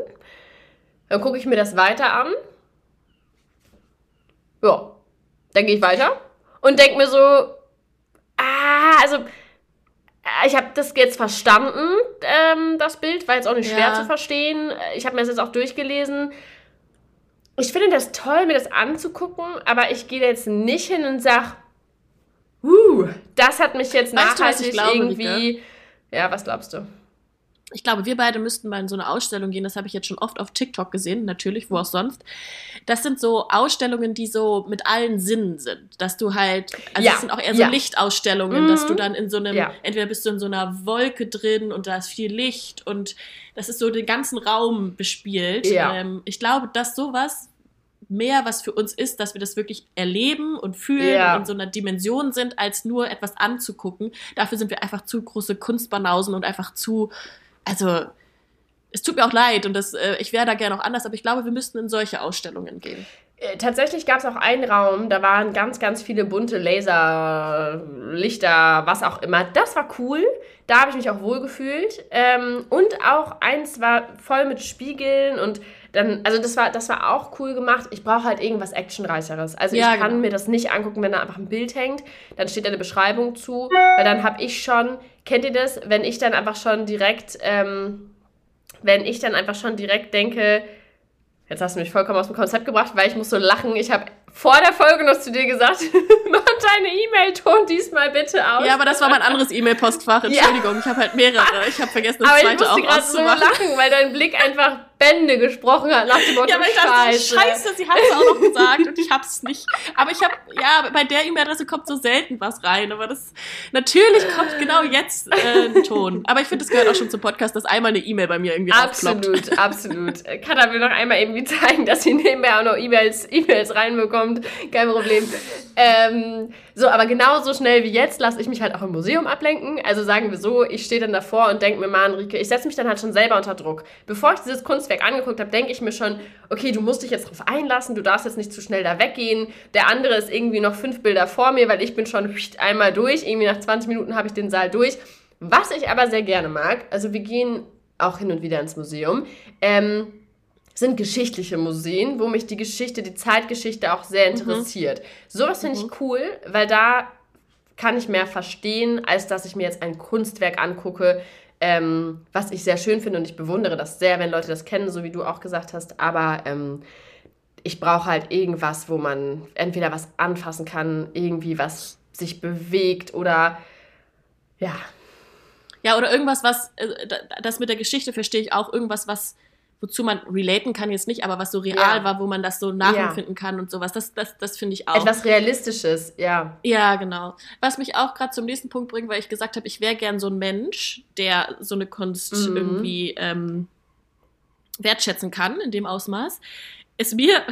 Speaker 2: Dann gucke ich mir das weiter an. Ja, dann gehe ich weiter und denke mir so, ah, also ich habe das jetzt verstanden, ähm, das Bild, war jetzt auch nicht schwer ja. zu verstehen. Ich habe mir das jetzt auch durchgelesen. Ich finde das toll, mir das anzugucken, aber ich gehe jetzt nicht hin und sage, uh, das hat mich jetzt weißt nachhaltig du, glaube, irgendwie. Rika? Ja, was glaubst du?
Speaker 1: Ich glaube, wir beide müssten mal in so eine Ausstellung gehen. Das habe ich jetzt schon oft auf TikTok gesehen, natürlich, wo auch sonst. Das sind so Ausstellungen, die so mit allen Sinnen sind. Dass du halt, also ja. das sind auch eher so ja. Lichtausstellungen, mhm. dass du mhm. dann in so einem, ja. entweder bist du in so einer Wolke drin und da ist viel Licht und das ist so den ganzen Raum bespielt. Ähm, ich glaube, dass sowas mehr was für uns ist, dass wir das wirklich erleben und fühlen ja. und in so einer Dimension sind, als nur etwas anzugucken. Dafür sind wir einfach zu große Kunstbanausen und einfach zu also es tut mir auch leid und das, äh, ich wäre da gerne auch anders, aber ich glaube, wir müssten in solche Ausstellungen gehen.
Speaker 2: Äh, tatsächlich gab es auch einen Raum, da waren ganz, ganz viele bunte Laser, Lichter, was auch immer. Das war cool. Da habe ich mich auch wohl gefühlt. Ähm, und auch eins war voll mit Spiegeln und dann, also das war, das war auch cool gemacht. Ich brauche halt irgendwas Actionreicheres. Also ja, ich kann genau. mir das nicht angucken, wenn da einfach ein Bild hängt. Dann steht da eine Beschreibung zu, weil dann habe ich schon, kennt ihr das, wenn ich dann einfach schon direkt, ähm, wenn ich dann einfach schon direkt denke, Jetzt hast du mich vollkommen aus dem Konzept gebracht, weil ich muss so lachen. Ich habe vor der Folge noch zu dir gesagt, mach deine E-Mail-Ton diesmal bitte aus.
Speaker 1: Ja, aber das war mein anderes E-Mail-Postfach. Entschuldigung, ja. ich habe halt mehrere. Ich habe vergessen, das aber zweite auch auszumachen.
Speaker 2: Aber ich musste gerade so lachen, weil dein Blick einfach Bände gesprochen hat nach dem Motto
Speaker 1: Ja, aber ich dachte,
Speaker 2: Scheiße.
Speaker 1: scheiße, sie hat es auch noch gesagt und ich hab's nicht. Aber ich habe, ja, bei der E-Mail-Adresse kommt so selten was rein. Aber das, natürlich kommt genau jetzt äh, ein Ton. Aber ich finde, das gehört auch schon zum Podcast, dass einmal eine E-Mail bei mir irgendwie aufploppt.
Speaker 2: Absolut, absolut. Katha will noch einmal irgendwie zeigen, dass sie nebenbei auch noch E-Mails E-Mails reinbekommt. Kein Problem. Ähm, so, aber genauso schnell wie jetzt lasse ich mich halt auch im Museum ablenken. Also sagen wir so, ich stehe dann davor und denke mir mal, Enrique, ich setze mich dann halt schon selber unter Druck. Bevor ich dieses Kunstwerk angeguckt habe, denke ich mir schon, okay, du musst dich jetzt drauf einlassen, du darfst jetzt nicht zu schnell da weggehen. Der andere ist irgendwie noch fünf Bilder vor mir, weil ich bin schon einmal durch. Irgendwie nach 20 Minuten habe ich den Saal durch. Was ich aber sehr gerne mag, also wir gehen auch hin und wieder ins Museum, ähm, sind geschichtliche Museen, wo mich die Geschichte, die Zeitgeschichte auch sehr interessiert. Sowas finde ich cool, weil da kann ich mehr verstehen, als dass ich mir jetzt ein Kunstwerk angucke, ähm, was ich sehr schön finde. Und ich bewundere das sehr, wenn Leute das kennen, so wie du auch gesagt hast. Aber ähm, ich brauche halt irgendwas, wo man entweder was anfassen kann, irgendwie was sich bewegt oder ja,
Speaker 1: Ja, oder irgendwas, was, äh, da- das mit der Geschichte verstehe ich auch, irgendwas, was, wozu man relaten kann jetzt nicht, aber was so real
Speaker 2: Ja.
Speaker 1: war, wo man das so nachempfinden kann und sowas. Das, das, das finde ich auch.
Speaker 2: etwas Realistisches, ja.
Speaker 1: Ja, genau. Was mich auch gerade zum nächsten Punkt bringt, weil ich gesagt habe, ich wäre gern so ein Mensch, der so eine Kunst
Speaker 2: Mhm.
Speaker 1: irgendwie ähm, wertschätzen kann in dem Ausmaß, ist mir.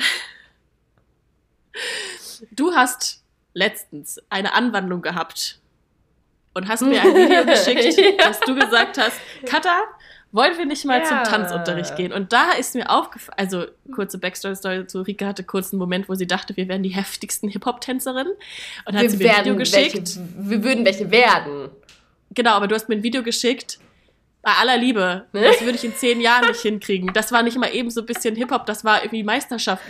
Speaker 1: du hast letztens eine Anwandlung gehabt und hast mir ein Video geschickt,
Speaker 2: Ja.
Speaker 1: dass du gesagt hast, Katha, wollen wir nicht mal
Speaker 2: Ja.
Speaker 1: zum Tanzunterricht gehen? Und da ist mir aufgefallen, also kurze Backstory-Story zu Rika hatte kurz einen Moment, wo sie dachte, wir wären die heftigsten Hip-Hop-Tänzerinnen und hat sie mir ein Video geschickt.
Speaker 2: welche, wir würden welche werden.
Speaker 1: Genau, aber du hast mir ein Video geschickt. Bei aller Liebe,
Speaker 2: Ne?
Speaker 1: das würde ich in zehn Jahren nicht hinkriegen. Das war nicht mal eben so ein bisschen Hip-Hop, das war irgendwie Meisterschaft,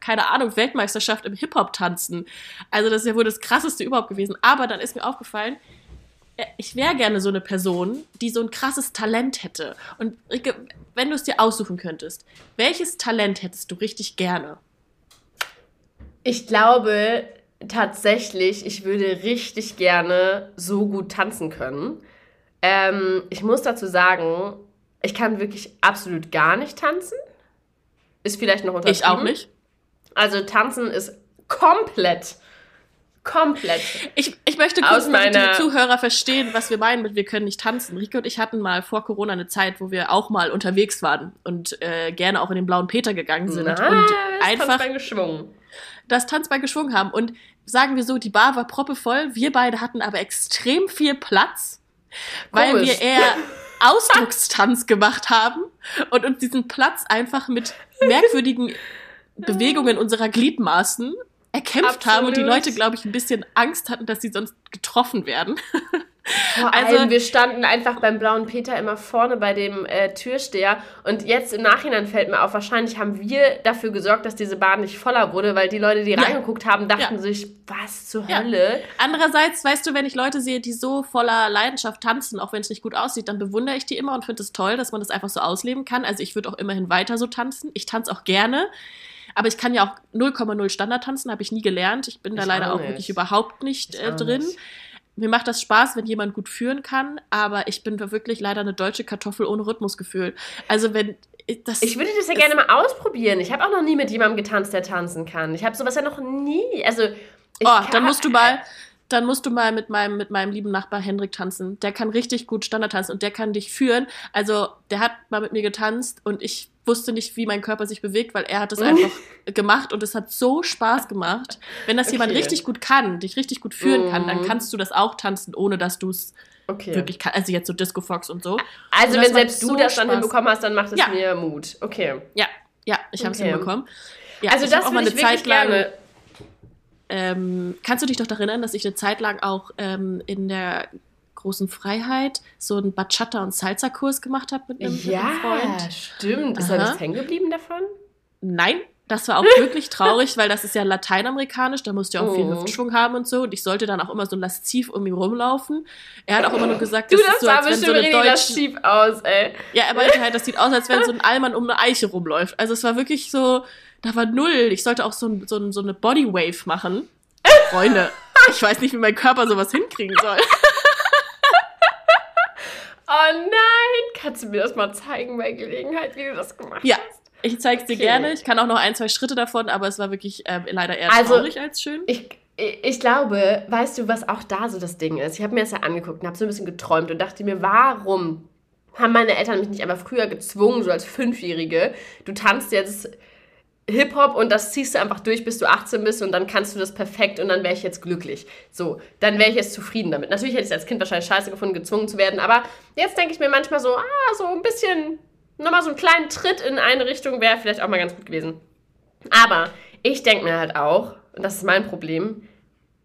Speaker 1: keine Ahnung, Weltmeisterschaft im Hip-Hop-Tanzen. Also das ist ja wohl das krasseste überhaupt gewesen. Aber dann ist mir aufgefallen, ich wäre gerne so eine Person, die so ein krasses Talent hätte. Und Rike, wenn du es dir aussuchen könntest, welches Talent hättest du richtig gerne?
Speaker 2: Ich glaube tatsächlich, ich würde richtig gerne so gut tanzen können. Ähm, ich muss dazu sagen, ich kann wirklich absolut gar nicht tanzen. Ist vielleicht noch untertrieben.
Speaker 1: Ich auch nicht.
Speaker 2: Also tanzen ist komplett, komplett.
Speaker 1: Ich, ich möchte kurz, damit die Zuhörer verstehen, was wir meinen mit wir können nicht tanzen. Rike und ich hatten mal vor Corona eine Zeit, wo wir auch mal unterwegs waren und äh, gerne auch in den blauen Peter gegangen sind
Speaker 2: Na,
Speaker 1: und
Speaker 2: das
Speaker 1: einfach
Speaker 2: Tanzbein geschwungen.
Speaker 1: das Tanzbein geschwungen haben. Und sagen wir so, die Bar war proppevoll, wir beide hatten aber extrem viel Platz, weil
Speaker 2: Komisch.
Speaker 1: wir eher Ausdruckstanz gemacht haben und uns diesen Platz einfach mit merkwürdigen Bewegungen unserer Gliedmaßen erkämpft haben und die
Speaker 2: Absolut.
Speaker 1: Leute, glaube ich, ein bisschen Angst hatten, dass sie sonst getroffen werden.
Speaker 2: Vor
Speaker 1: Also-
Speaker 2: allem, wir standen einfach beim blauen Peter immer vorne bei dem äh, Türsteher und jetzt im Nachhinein fällt mir auf, wahrscheinlich haben wir dafür gesorgt, dass diese Bahn nicht voller wurde, weil die Leute, die
Speaker 1: Ja.
Speaker 2: reingeguckt haben, dachten
Speaker 1: Ja.
Speaker 2: sich, was zur
Speaker 1: Ja.
Speaker 2: Hölle?
Speaker 1: Andererseits, weißt du, wenn ich Leute sehe, die so voller Leidenschaft tanzen, auch wenn es nicht gut aussieht, dann bewundere ich die immer und finde es toll, dass man das einfach so ausleben kann. Also ich würde auch immerhin weiter so tanzen. Ich tanze auch gerne. Aber ich kann ja auch 0,0 Standard tanzen, habe ich nie gelernt. Ich bin da
Speaker 2: Ich
Speaker 1: leider
Speaker 2: auch nicht.
Speaker 1: wirklich überhaupt nicht
Speaker 2: Ich
Speaker 1: äh, drin.
Speaker 2: nicht.
Speaker 1: Mir macht das Spaß, wenn jemand gut führen kann, aber ich bin wirklich leider eine deutsche Kartoffel ohne Rhythmusgefühl. Also wenn das
Speaker 2: Ich würde das ja gerne mal ausprobieren. Ich habe auch noch nie mit jemandem getanzt, der tanzen kann. Ich habe sowas ja noch nie. Also,
Speaker 1: Oh,
Speaker 2: kann-
Speaker 1: dann musst du mal, dann musst du mal mit meinem, mit meinem lieben Nachbar Hendrik tanzen. Der kann richtig gut Standard tanzen und der kann dich führen. Also, der hat mal mit mir getanzt und ich wusste nicht, wie mein Körper sich bewegt, weil er hat es einfach gemacht und es hat so Spaß gemacht. Wenn das jemand
Speaker 2: Okay.
Speaker 1: richtig gut kann, dich richtig gut führen kann, dann
Speaker 2: Mhm.
Speaker 1: kannst du das auch tanzen, ohne dass du es
Speaker 2: Okay.
Speaker 1: wirklich kannst. Also jetzt so Disco Fox und so.
Speaker 2: Also,
Speaker 1: Und das
Speaker 2: wenn selbst du
Speaker 1: so
Speaker 2: das dann
Speaker 1: Spaß.
Speaker 2: hinbekommen hast, dann macht es
Speaker 1: Ja.
Speaker 2: mir Mut. Okay.
Speaker 1: Ja, ja, ich habe es
Speaker 2: Okay.
Speaker 1: hinbekommen. Ja,
Speaker 2: also, das
Speaker 1: auch mal eine Zeit lang.
Speaker 2: gerne.
Speaker 1: Ähm, kannst du dich doch daran erinnern, dass ich eine Zeit lang auch ähm, in der großen Freiheit so einen Bachata- und Salsa-Kurs gemacht habe mit einem, mit
Speaker 2: Ja,
Speaker 1: einem Freund?
Speaker 2: stimmt. Ist da
Speaker 1: Aha.
Speaker 2: nichts hängen geblieben davon?
Speaker 1: Nein, das war auch wirklich traurig, weil das ist ja lateinamerikanisch, da musst du ja auch viel
Speaker 2: Oh.
Speaker 1: Hüftschwung haben und so. Und ich sollte dann auch immer so lasziv um ihn rumlaufen. Er hat auch immer nur gesagt,
Speaker 2: Du,
Speaker 1: das
Speaker 2: das
Speaker 1: ist so, als wenn
Speaker 2: bestimmt
Speaker 1: so eine deutsche...
Speaker 2: lasziv aus, ey.
Speaker 1: Ja, er meinte halt, das sieht aus, als wenn so ein Allmann um eine Eiche rumläuft. Also es war wirklich so, da war null. Ich sollte auch so, ein, so, ein, so eine Bodywave machen. Freunde, ich weiß nicht, wie mein Körper sowas hinkriegen soll.
Speaker 2: Oh nein, Kannst du mir das mal zeigen bei Gelegenheit, wie du das gemacht
Speaker 1: Ja.
Speaker 2: hast?
Speaker 1: Ich zeig's dir
Speaker 2: Okay.
Speaker 1: gerne. Ich kann auch noch ein, zwei Schritte davon, aber es war wirklich ähm, leider eher
Speaker 2: Also-
Speaker 1: traurig als schön.
Speaker 2: Ich, ich ich glaube, weißt du, was auch da so das Ding ist? Ich habe mir das ja angeguckt und habe so ein bisschen geträumt und dachte mir, warum haben meine Eltern mich nicht einfach früher gezwungen, so als Fünfjährige? Du tanzt jetzt Hip-Hop und das ziehst du einfach durch, bis du 18 bist und dann kannst du das perfekt und dann wäre ich jetzt glücklich. So, dann wäre ich jetzt zufrieden damit. Natürlich hätte ich es als Kind wahrscheinlich scheiße gefunden, gezwungen zu werden, aber jetzt denke ich mir manchmal so, ah, so ein bisschen, nochmal so einen kleinen Tritt in eine Richtung wäre vielleicht auch mal ganz gut gewesen. Aber ich denke mir halt auch, und das ist mein Problem,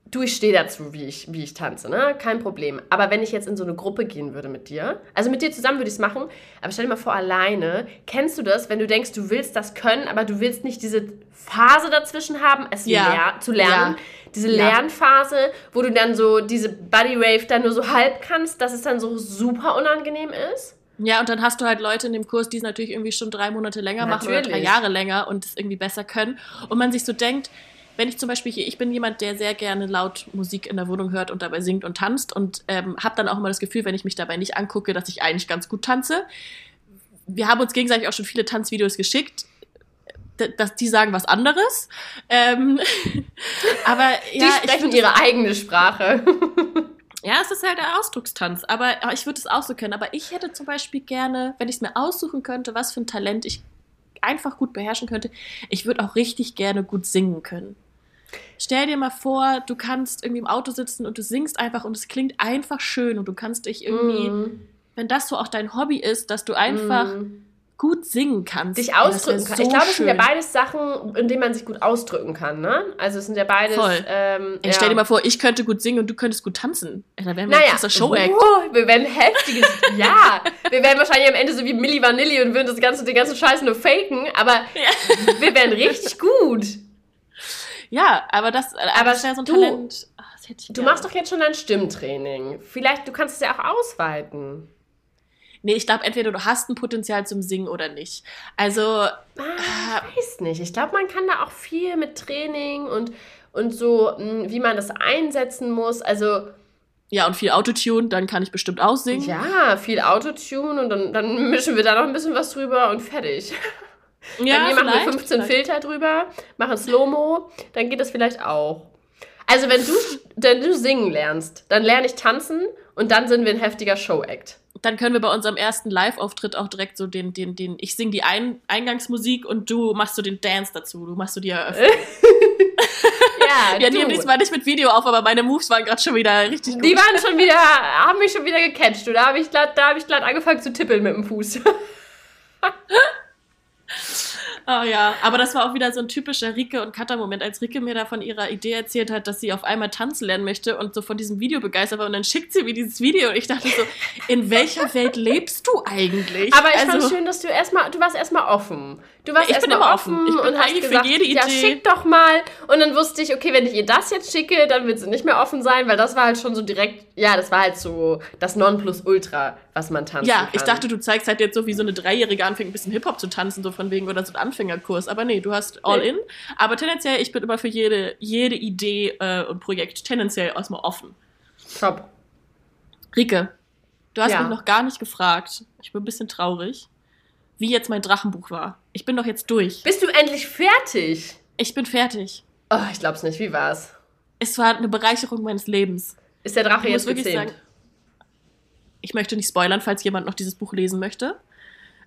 Speaker 2: du, ich stehe dazu, wie ich, wie ich tanze, ne? Kein Problem. Aber wenn ich jetzt in so eine Gruppe gehen würde mit dir, also mit dir zusammen würde ich es machen, aber stell dir mal vor, alleine, kennst du das, wenn du denkst, du willst das können, aber du willst nicht diese Phase dazwischen haben, es
Speaker 1: Ja.
Speaker 2: lehr zu lernen,
Speaker 1: Ja.
Speaker 2: diese
Speaker 1: Ja.
Speaker 2: Lernphase, wo du dann so diese Body Rave dann nur so halb kannst, dass es dann so super unangenehm ist?
Speaker 1: Ja, und dann hast du halt Leute in dem Kurs, die es natürlich irgendwie schon drei Monate länger machen oder drei
Speaker 2: Natürlich.
Speaker 1: Jahre länger und es irgendwie besser können. Und man sich so denkt, wenn ich zum Beispiel hier, ich bin jemand, der sehr gerne laut Musik in der Wohnung hört und dabei singt und tanzt und ähm, habe dann auch immer das Gefühl, wenn ich mich dabei nicht angucke, dass ich eigentlich ganz gut tanze. Wir haben uns gegenseitig auch schon viele Tanzvideos geschickt. D- Das, die sagen was anderes. Ähm, aber
Speaker 2: Die
Speaker 1: ja, ich
Speaker 2: sprechen
Speaker 1: würd-
Speaker 2: ihre eigene Sprache.
Speaker 1: ja, es ist halt der Ausdruckstanz. Aber aber ich würde es auch so können. Aber ich hätte zum Beispiel gerne, wenn ich es mir aussuchen könnte, was für ein Talent ich einfach gut beherrschen könnte, ich würde auch richtig gerne gut singen können. Stell dir mal vor, du kannst irgendwie im Auto sitzen und du singst einfach und es klingt einfach schön und du kannst dich irgendwie,
Speaker 2: Mhm.
Speaker 1: wenn das so auch dein Hobby ist, dass du einfach
Speaker 2: Mhm.
Speaker 1: Gut singen kannst.
Speaker 2: dich
Speaker 1: Ja,
Speaker 2: ausdrücken
Speaker 1: wär
Speaker 2: kann.
Speaker 1: so
Speaker 2: ich glaube, es sind ja beides Sachen, in denen man sich gut ausdrücken kann, ne? Also es sind ja beides.
Speaker 1: Voll.
Speaker 2: Ähm,
Speaker 1: Ey,
Speaker 2: ja.
Speaker 1: stell dir mal vor, ich könnte gut singen und du könntest gut tanzen. Ey, Da wären wir ein
Speaker 2: Naja,
Speaker 1: krasser Showact.
Speaker 2: oh, wir werden heftiges, ja, wir werden wahrscheinlich am Ende so wie Milli Vanilli und würden das ganze, den ganzen Scheiß nur faken, aber
Speaker 1: Ja.
Speaker 2: wir wären richtig gut.
Speaker 1: Ja, aber das, aber das wäre so ein
Speaker 2: du-
Speaker 1: Talent. Ich
Speaker 2: Du machst doch jetzt schon dein Stimmtraining. Vielleicht, du kannst es ja auch ausweiten.
Speaker 1: Nee, ich glaube, entweder du hast ein Potenzial zum Singen oder nicht. Also,
Speaker 2: Ah, ich weiß nicht. Ich glaube, man kann da auch viel mit Training und, und so, mh, wie man das einsetzen muss. Also,
Speaker 1: ja, und viel Autotune, dann kann ich bestimmt auch singen.
Speaker 2: Ja, viel Autotune und dann, dann mischen wir da noch ein bisschen was drüber und fertig.
Speaker 1: ja
Speaker 2: dann machen wir
Speaker 1: vielleicht,
Speaker 2: 15
Speaker 1: vielleicht.
Speaker 2: Filter drüber, machen Slow-Mo, dann geht das vielleicht auch. Also wenn du, wenn du singen lernst, dann lerne ich tanzen und dann sind wir ein heftiger Show-Act.
Speaker 1: Dann können wir bei unserem ersten Live-Auftritt auch direkt so den, den, den, ich singe die Ein Eingangsmusik und du machst so den Dance dazu. Du machst so die Eröffnung.
Speaker 2: Ja, du.
Speaker 1: die haben diesmal nicht mit Video auf, aber meine Moves waren gerade schon wieder richtig gut.
Speaker 2: Die waren schon wieder, haben mich schon wieder gecatcht. Du, da habe ich glatt, da habe ich glatt angefangen zu tippeln mit dem Fuß.
Speaker 1: Oh ja, aber das war auch wieder so ein typischer Rike und Katha-Moment, als Rike mir da von ihrer Idee erzählt hat, dass sie auf einmal tanzen lernen möchte und so von diesem Video begeistert war und dann schickt sie mir dieses Video und ich dachte so, in welcher Welt lebst du eigentlich?
Speaker 2: Aber ich
Speaker 1: also,
Speaker 2: fand schön, dass du erstmal, du warst erstmal offen. Du warst
Speaker 1: Ich bin immer
Speaker 2: offen,
Speaker 1: offen. Ich bin
Speaker 2: und hast
Speaker 1: eigentlich für
Speaker 2: gesagt,
Speaker 1: jede
Speaker 2: ja,
Speaker 1: Idee-
Speaker 2: schick doch mal. Und dann wusste ich, okay, wenn ich ihr das jetzt schicke, dann wird sie nicht mehr offen sein, weil das war halt schon so direkt, ja, das war halt so das Nonplusultra, was man tanzen
Speaker 1: Ja,
Speaker 2: kann.
Speaker 1: ich dachte, du zeigst halt jetzt so, wie so eine Dreijährige anfängt, ein bisschen Hip-Hop zu tanzen, so von wegen, oder so ein Anfängerkurs. Aber nee, du hast all
Speaker 2: Nee.
Speaker 1: in. Aber tendenziell, ich bin immer für jede, jede Idee äh, und Projekt tendenziell erstmal offen.
Speaker 2: Top.
Speaker 1: Rike, du hast
Speaker 2: Ja.
Speaker 1: mich noch gar nicht gefragt. Ich bin ein bisschen traurig, wie jetzt mein Drachenbuch war. Ich bin doch jetzt durch.
Speaker 2: Bist du endlich fertig?
Speaker 1: Ich bin fertig.
Speaker 2: Oh, ich glaub's nicht. Wie war's?
Speaker 1: Es war eine Bereicherung meines Lebens.
Speaker 2: Ist der Drache
Speaker 1: Ich
Speaker 2: jetzt
Speaker 1: wirklich
Speaker 2: gezähmt?
Speaker 1: sagen, ich möchte nicht spoilern, falls jemand noch dieses Buch lesen möchte.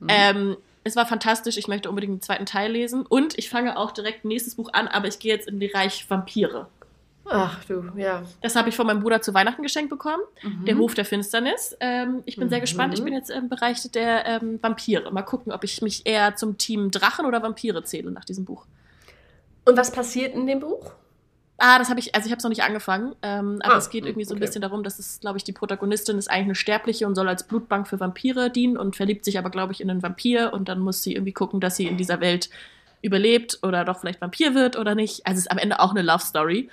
Speaker 2: Mhm.
Speaker 1: Ähm, es war fantastisch. Ich möchte unbedingt den zweiten Teil lesen. Und ich fange auch direkt ein nächstes Buch an, aber ich gehe jetzt in die Reich Vampire.
Speaker 2: Ach du, ja.
Speaker 1: Das habe ich von meinem Bruder zu Weihnachten geschenkt bekommen.
Speaker 2: Mhm.
Speaker 1: Der Hof der Finsternis. Ähm, ich bin sehr
Speaker 2: Mhm.
Speaker 1: gespannt. Ich bin jetzt im Bereich der ähm, Vampire. Mal gucken, ob ich mich eher zum Team Drachen oder Vampire zähle nach diesem Buch.
Speaker 2: Und was passiert in dem Buch?
Speaker 1: Ah, das habe ich, also ich habe es noch nicht angefangen, ähm, aber
Speaker 2: Ah,
Speaker 1: es geht irgendwie so ein
Speaker 2: okay.
Speaker 1: bisschen darum, dass es, glaube ich, die Protagonistin ist eigentlich eine Sterbliche und soll als Blutbank für Vampire dienen und verliebt sich aber, glaube ich, in einen Vampir und dann muss sie irgendwie gucken, dass sie in dieser Welt überlebt oder doch vielleicht Vampir wird oder nicht. Also es ist am Ende auch eine Love Story.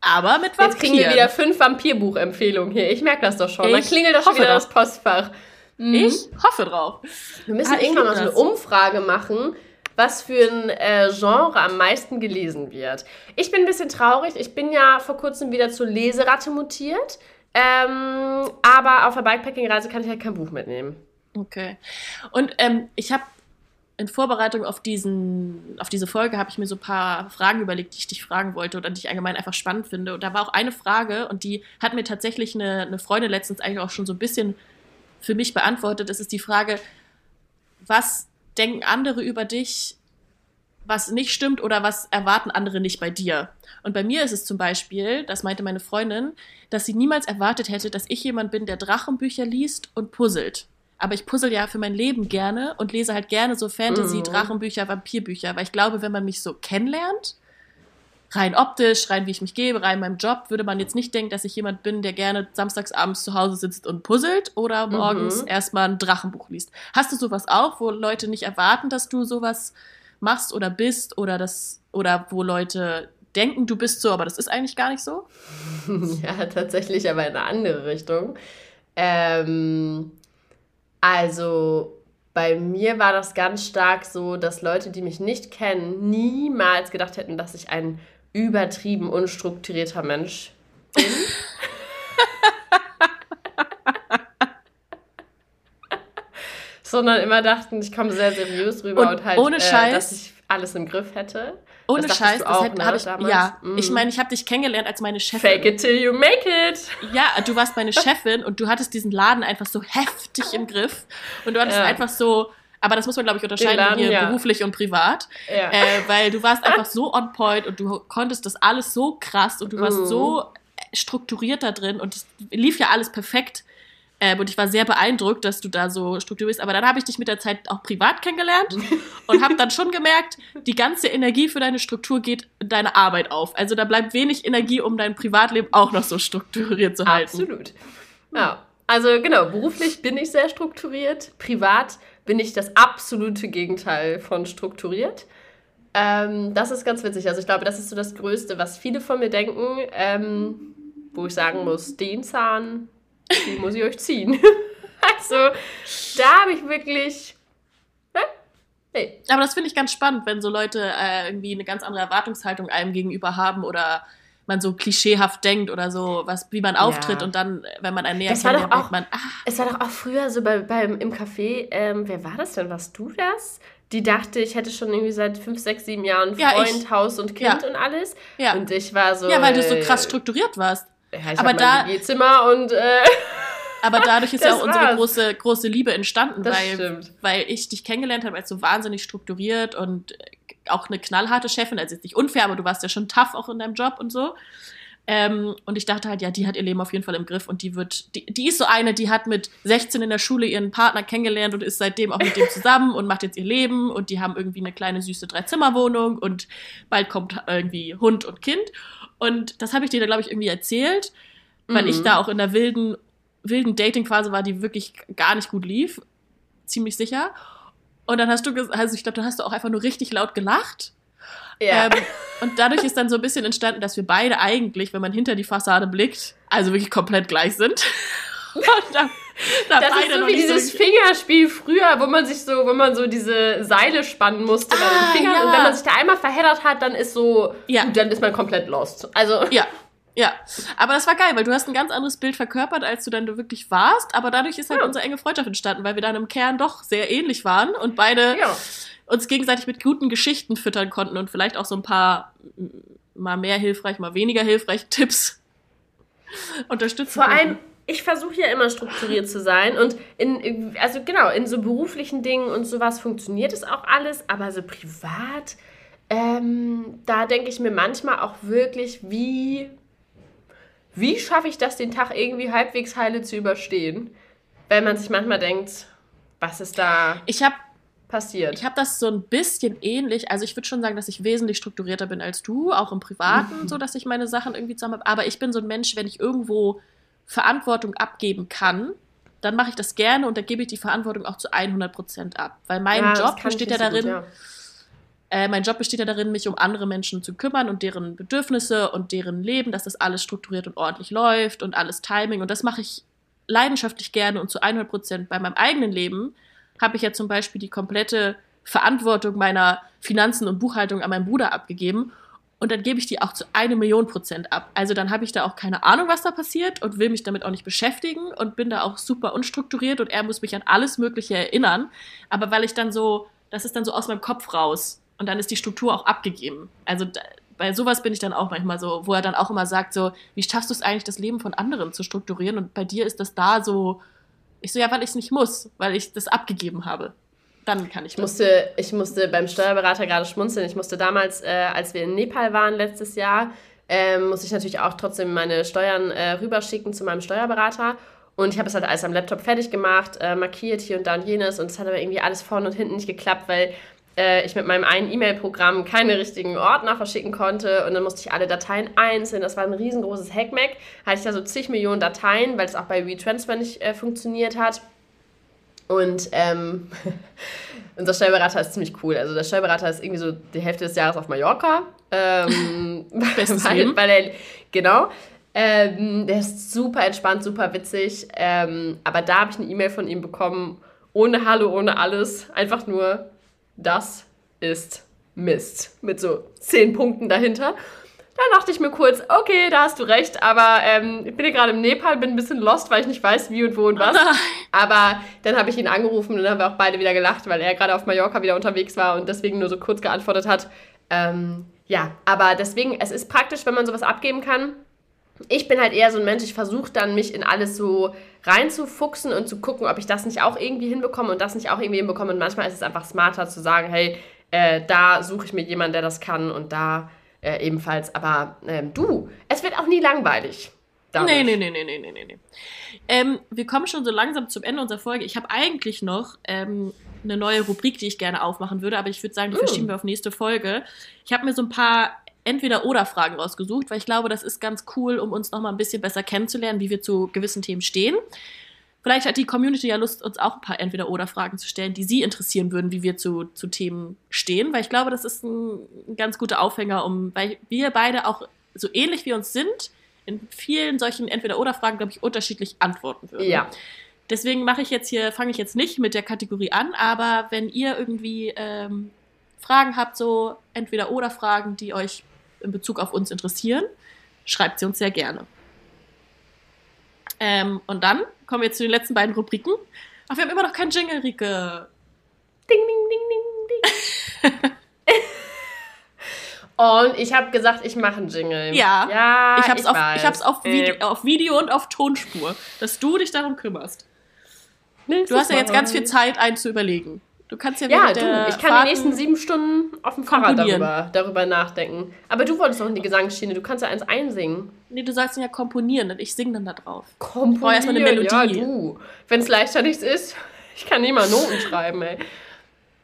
Speaker 1: Aber mit Vampiren.
Speaker 2: Jetzt kriegen wir wieder fünf Vampirbuch-Empfehlungen hier. Ich merke das doch schon. Dann
Speaker 1: Ich
Speaker 2: klingelt doch schon wieder das Postfach. Mhm.
Speaker 1: Ich hoffe drauf.
Speaker 2: Wir müssen
Speaker 1: Ah,
Speaker 2: irgendwann mal so eine. Umfrage machen, was für ein äh, Genre am meisten gelesen wird. Ich bin ein bisschen traurig. Ich bin ja vor kurzem wieder zur Leseratte mutiert. Ähm, aber auf der Bikepacking-Reise kann ich halt kein Buch mitnehmen.
Speaker 1: Okay. Und ähm, ich habe in Vorbereitung auf, diesen, auf diese Folge habe ich mir so ein paar Fragen überlegt, die ich dich fragen wollte oder die ich allgemein einfach spannend finde. Und da war auch eine Frage und die hat mir tatsächlich eine, eine Freundin letztens eigentlich auch schon so ein bisschen für mich beantwortet. Das ist die Frage, was denken andere über dich, was nicht stimmt oder was erwarten andere nicht bei dir? Und bei mir ist es zum Beispiel, das meinte meine Freundin, dass sie niemals erwartet hätte, dass ich jemand bin, der Drachenbücher liest und puzzelt aber ich puzzle ja für mein Leben gerne und lese halt gerne so Fantasy, mhm. Drachenbücher, Vampirbücher, weil ich glaube, wenn man mich so kennenlernt, rein optisch, rein wie ich mich gebe, rein in meinem Job, würde man jetzt nicht denken, dass ich jemand bin, der gerne samstagsabends zu Hause sitzt und puzzelt oder mhm. morgens mhm. erstmal ein Drachenbuch liest. Hast du sowas auch, wo Leute nicht erwarten, dass du sowas machst oder bist oder das oder wo Leute denken, du bist so, aber das ist eigentlich gar nicht so?
Speaker 2: ja, tatsächlich, aber in eine andere Richtung. Ähm, also bei mir war das ganz stark so, dass Leute, die mich nicht kennen, niemals gedacht hätten, dass ich ein übertrieben unstrukturierter Mensch bin. Sondern immer dachten, ich komme sehr seriös rüber und, und halt, ohne Scheiß, äh, dass ich alles im Griff hätte. Ohne das Scheiß,
Speaker 1: das hätte, ne, ich, damals? ja. Mm. Ich meine, ich habe dich kennengelernt als meine Chefin.
Speaker 2: Fake it till you make it.
Speaker 1: Ja, du warst meine Chefin und du hattest diesen Laden einfach so heftig im Griff und du hattest ja. einfach so, aber das muss man, glaube ich, unterscheiden Laden, hier ja. beruflich und privat. Ja. Äh, weil du warst einfach so on point und du konntest das alles so krass und du warst mm. so strukturiert da drin und es lief ja alles perfekt. Ähm, und ich war sehr beeindruckt, dass du da so strukturierst. Aber dann habe ich dich mit der Zeit auch privat kennengelernt und habe dann schon gemerkt, die ganze Energie für deine Struktur geht in deine Arbeit auf. Also da bleibt wenig Energie, um dein Privatleben auch noch so strukturiert zu halten.
Speaker 2: Absolut. Ja. Also genau, beruflich bin ich sehr strukturiert. Privat bin ich das absolute Gegenteil von strukturiert. Ähm, das ist ganz witzig. Also ich glaube, das ist so das Größte, was viele von mir denken. Ähm, wo ich sagen muss, den Zahn die muss ich euch ziehen. also, da habe ich wirklich.
Speaker 1: Ne? Hey. Aber das finde ich ganz spannend, wenn so Leute äh, irgendwie eine ganz andere Erwartungshaltung einem gegenüber haben oder man so klischeehaft denkt oder so, was, wie man auftritt ja. und dann, wenn man einen näher
Speaker 2: das kennt, denkt man, ah. Es war doch auch früher so bei, beim, im Café, ähm, wer war das denn? Warst du das? Die dachte, ich hätte schon irgendwie seit fünf, sechs, sieben Jahren Freund, ja, ich, Haus und Kind ja. und alles. Ja. Und ich war so.
Speaker 1: Ja, weil du so krass strukturiert warst.
Speaker 2: Ja, ich aber da Zimmer und äh,
Speaker 1: aber dadurch ist ja auch unsere große große Liebe entstanden, das weil stimmt. weil ich dich kennengelernt habe als so wahnsinnig strukturiert und auch eine knallharte Chefin, also jetzt nicht unfair, aber du warst ja schon tough auch in deinem Job und so. Ähm, und ich dachte halt, ja, die hat ihr Leben auf jeden Fall im Griff und die wird, die, die ist so eine, die hat mit 16 in der Schule ihren Partner kennengelernt und ist seitdem auch mit dem zusammen und macht jetzt ihr Leben und die haben irgendwie eine kleine süße Dreizimmerwohnung und bald kommt irgendwie Hund und Kind. Und das habe ich dir da, glaube ich, irgendwie erzählt, weil mhm. ich da auch in der wilden, wilden Dating-Phase war, die wirklich gar nicht gut lief. Ziemlich sicher. Und dann hast du, also ich glaube, dann hast du auch einfach nur richtig laut gelacht. Ja. Ähm, und dadurch ist dann so ein bisschen entstanden, dass wir beide eigentlich, wenn man hinter die Fassade blickt, also wirklich komplett gleich sind.
Speaker 2: Und dann, da das ist so wie dieses so Fingerspiel früher, wo man sich so, wo man so diese Seile spannen musste ah, bei den ah, Fingern. Ja. Und wenn man sich da einmal verheddert hat, dann ist so, ja. dann ist man komplett lost. Also.
Speaker 1: Ja. Ja, aber das war geil, weil du hast ein ganz anderes Bild verkörpert, als du dann wirklich warst. Aber dadurch ist halt ja. unsere enge Freundschaft entstanden, weil wir dann im Kern doch sehr ähnlich waren und beide ja. uns gegenseitig mit guten Geschichten füttern konnten und vielleicht auch so ein paar mal mehr hilfreich, mal weniger hilfreich Tipps unterstützen.
Speaker 2: Vor allem, ich versuche ja immer strukturiert zu sein und in, also genau, in so beruflichen Dingen und sowas funktioniert es auch alles, aber so privat, ähm, da denke ich mir manchmal auch wirklich, wie, wie schaffe ich das, den Tag irgendwie halbwegs heile zu überstehen? Weil man sich manchmal denkt, was ist da
Speaker 1: ich hab,
Speaker 2: passiert?
Speaker 1: Ich habe das so ein bisschen ähnlich. Also ich würde schon sagen, dass ich wesentlich strukturierter bin als du, auch im Privaten, so dass ich meine Sachen irgendwie zusammen habe. Aber ich bin so ein Mensch, wenn ich irgendwo Verantwortung abgeben kann, dann mache ich das gerne und dann gebe ich die Verantwortung auch zu 100 Prozent ab. Weil mein ja, Job besteht ja darin, gut, ja. Äh, mein Job besteht ja darin, mich um andere Menschen zu kümmern und deren Bedürfnisse und deren Leben, dass das alles strukturiert und ordentlich läuft und alles Timing. Und das mache ich leidenschaftlich gerne und zu 100 Prozent. Bei meinem eigenen Leben habe ich ja zum Beispiel die komplette Verantwortung meiner Finanzen und Buchhaltung an meinen Bruder abgegeben. Und dann gebe ich die auch zu eine Million Prozent ab. Also dann habe ich da auch keine Ahnung, was da passiert und will mich damit auch nicht beschäftigen und bin da auch super unstrukturiert und er muss mich an alles Mögliche erinnern. Aber weil ich dann so, das ist dann so aus meinem Kopf raus und dann ist die Struktur auch abgegeben. Also da, bei sowas bin ich dann auch manchmal so, wo er dann auch immer sagt so, wie schaffst du es eigentlich, das Leben von anderen zu strukturieren? Und bei dir ist das da so, ich so, ja, weil ich es nicht muss, weil ich das abgegeben habe. Dann kann ich
Speaker 2: ich musste, ich musste beim Steuerberater gerade schmunzeln. Ich musste damals, äh, als wir in Nepal waren letztes Jahr, ähm, musste ich natürlich auch trotzdem meine Steuern äh, rüberschicken zu meinem Steuerberater. Und ich habe es halt alles am Laptop fertig gemacht, äh, markiert hier und da und jenes. Und es hat aber irgendwie alles vorne und hinten nicht geklappt, weil äh, ich mit meinem einen E-Mail-Programm keine richtigen Ordner verschicken konnte. Und dann musste ich alle Dateien einzeln. Das war ein riesengroßes Hackmack. Hatte ich da so zig Millionen Dateien, weil es auch bei WeTransfer nicht äh, funktioniert hat. Und ähm, unser Steuerberater ist ziemlich cool. Also der Steuerberater ist irgendwie so die Hälfte des Jahres auf Mallorca. Ähm, weil, weil er, genau. Ähm, der ist super entspannt, super witzig. Ähm, aber da habe ich eine E-Mail von ihm bekommen, ohne Hallo, ohne alles. Einfach nur, das ist Mist. Mit so zehn Punkten dahinter. Da dachte ich mir kurz, okay, da hast du recht, aber ähm, ich bin hier gerade im Nepal, bin ein bisschen lost, weil ich nicht weiß, wie und wo und was. Aber dann habe ich ihn angerufen und dann haben wir auch beide wieder gelacht, weil er gerade auf Mallorca wieder unterwegs war und deswegen nur so kurz geantwortet hat. Ähm, ja, aber deswegen, es ist praktisch, wenn man sowas abgeben kann. Ich bin halt eher so ein Mensch, ich versuche dann, mich in alles so reinzufuchsen und zu gucken, ob ich das nicht auch irgendwie hinbekomme und das nicht auch irgendwie hinbekomme. Und manchmal ist es einfach smarter zu sagen, hey, äh, da suche ich mir jemanden, der das kann und da äh, ebenfalls. Aber ähm, du, es wird auch nie langweilig.
Speaker 1: Dadurch. Nee, nee, nee, nee, nee, nee, nee. Ähm, wir kommen schon so langsam zum Ende unserer Folge. Ich habe eigentlich noch ähm, eine neue Rubrik, die ich gerne aufmachen würde, aber ich würde sagen, die mm. verschieben wir auf nächste Folge. Ich habe mir so ein paar Entweder-Oder-Fragen rausgesucht, weil ich glaube, das ist ganz cool, um uns noch mal ein bisschen besser kennenzulernen, wie wir zu gewissen Themen stehen. Vielleicht hat die Community ja Lust, uns auch ein paar Entweder-Oder-Fragen zu stellen, die sie interessieren würden, wie wir zu, zu Themen stehen, weil ich glaube, das ist ein, ein ganz guter Aufhänger, um, weil wir beide auch so ähnlich wie uns sind, in vielen solchen Entweder-Oder-Fragen, glaube ich, unterschiedlich antworten würden.
Speaker 2: Ja.
Speaker 1: Deswegen mache ich jetzt hier, fange ich jetzt nicht mit der Kategorie an, aber wenn ihr irgendwie ähm, Fragen habt, so Entweder-Oder-Fragen, die euch in Bezug auf uns interessieren, schreibt sie uns sehr gerne. Ähm, und dann kommen wir zu den letzten beiden Rubriken. Ach, wir haben immer noch keinen Jingle, Rike.
Speaker 2: Ding, ding, ding, ding, ding. und ich habe gesagt, ich mache einen Jingle.
Speaker 1: Ja.
Speaker 2: Ja,
Speaker 1: ich habe es auf, ich hab's auf, Video,
Speaker 2: Äh,
Speaker 1: auf Video und auf Tonspur, dass du dich darum kümmerst.
Speaker 2: nächstes
Speaker 1: Du hast ja jetzt ganz viel Zeit, einen zu überlegen. Du kannst ja
Speaker 2: Ja, du, ich kann
Speaker 1: Fahrten-
Speaker 2: die nächsten sieben Stunden auf dem Fahrrad darüber, darüber nachdenken. Aber du wolltest noch in die Gesangsschiene, du kannst ja eins einsingen.
Speaker 1: Nee, du sollst ihn ja komponieren und ich singe dann da drauf.
Speaker 2: Komponieren.
Speaker 1: brauche erstmal eine Melodie.
Speaker 2: Ja, du. Wenn es leichter nichts ist, ich kann nie mal Noten schreiben, ey.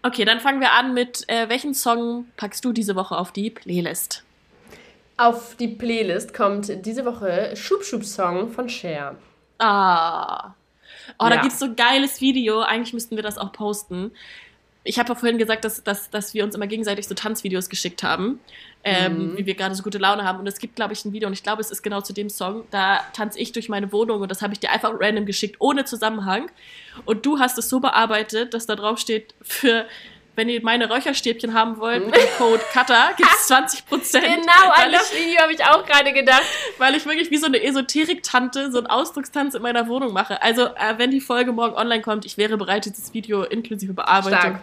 Speaker 1: Okay, dann fangen wir an mit, äh, welchen Song packst du diese Woche auf die Playlist?
Speaker 2: Auf die Playlist kommt diese Woche Schub Schub Song von Cher.
Speaker 1: Ah. Oh, da
Speaker 2: Ja.
Speaker 1: gibt's so ein geiles Video. Eigentlich müssten wir das auch posten. Ich habe ja vorhin gesagt, dass, dass, dass wir uns immer gegenseitig so Tanzvideos geschickt haben, ähm,
Speaker 2: Mhm.
Speaker 1: wie wir gerade so gute Laune haben. Und es gibt, glaube ich, ein Video, und ich glaube, es ist genau zu dem Song. Da tanze ich durch meine Wohnung und das habe ich dir einfach random geschickt, ohne Zusammenhang. Und du hast es so bearbeitet, dass da drauf steht, für, wenn ihr meine Räucherstäbchen haben wollt, mit dem Code Cutter gibt es 20 Prozent.
Speaker 2: Genau, an das Video habe ich auch gerade gedacht.
Speaker 1: weil ich wirklich wie so eine Esoterik-Tante so einen Ausdruckstanz in meiner Wohnung mache. Also, äh, wenn die Folge morgen online kommt, ich wäre bereit, dieses Video inklusive Bearbeitung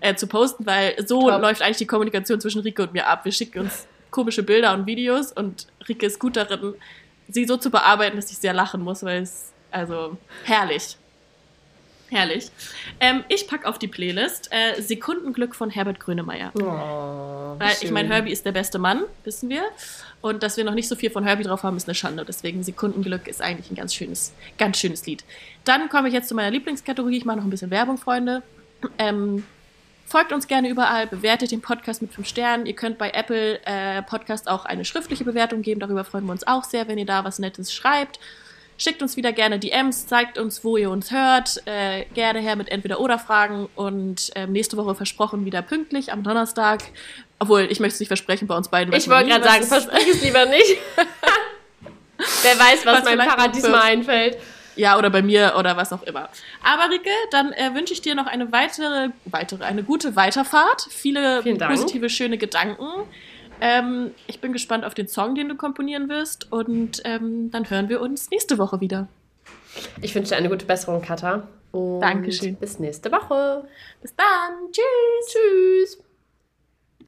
Speaker 1: äh, zu posten, weil so
Speaker 2: Top.
Speaker 1: läuft eigentlich die Kommunikation zwischen Rike und mir ab. Wir schicken uns komische Bilder und Videos und Rike ist gut darin, sie so zu bearbeiten, dass ich sehr lachen muss, weil es, also, herrlich. Herrlich. Ähm, ich packe auf die Playlist äh, Sekundenglück von Herbert Grönemeyer.
Speaker 2: Oh,
Speaker 1: Weil ich meine, Herbie ist der beste Mann, wissen wir. Und dass wir noch nicht so viel von Herbie drauf haben, ist eine Schande. Deswegen Sekundenglück ist eigentlich ein ganz schönes, ganz schönes Lied. Dann komme ich jetzt zu meiner Lieblingskategorie. Ich mache noch ein bisschen Werbung, Freunde. Ähm, folgt uns gerne überall, bewertet den Podcast mit 5 Sternen. Ihr könnt bei Apple äh, Podcast auch eine schriftliche Bewertung geben. Darüber freuen wir uns auch sehr, wenn ihr da was Nettes schreibt. Schickt uns wieder gerne DMs, zeigt uns, wo ihr uns hört. Äh, gerne her mit Entweder-Oder-Fragen. Und ähm, nächste Woche versprochen wieder pünktlich am Donnerstag. Obwohl, ich möchte es nicht versprechen bei uns beiden.
Speaker 2: Ich wollte gerade sagen, versprich es lieber nicht. Wer weiß, was,
Speaker 1: Was
Speaker 2: meinem Paradies mal einfällt.
Speaker 1: Ja, oder bei mir oder was auch immer. Aber Rike, dann äh, wünsche ich dir noch eine weitere, weitere, eine gute Weiterfahrt. Viele positive, schöne Gedanken. Ähm, ich bin gespannt auf den Song, den du komponieren wirst. Und ähm, dann hören wir uns nächste Woche wieder.
Speaker 2: Ich wünsche dir eine gute Besserung, Katha. Und
Speaker 1: Dankeschön.
Speaker 2: Bis nächste Woche.
Speaker 1: Bis dann. Tschüss.
Speaker 2: Tschüss.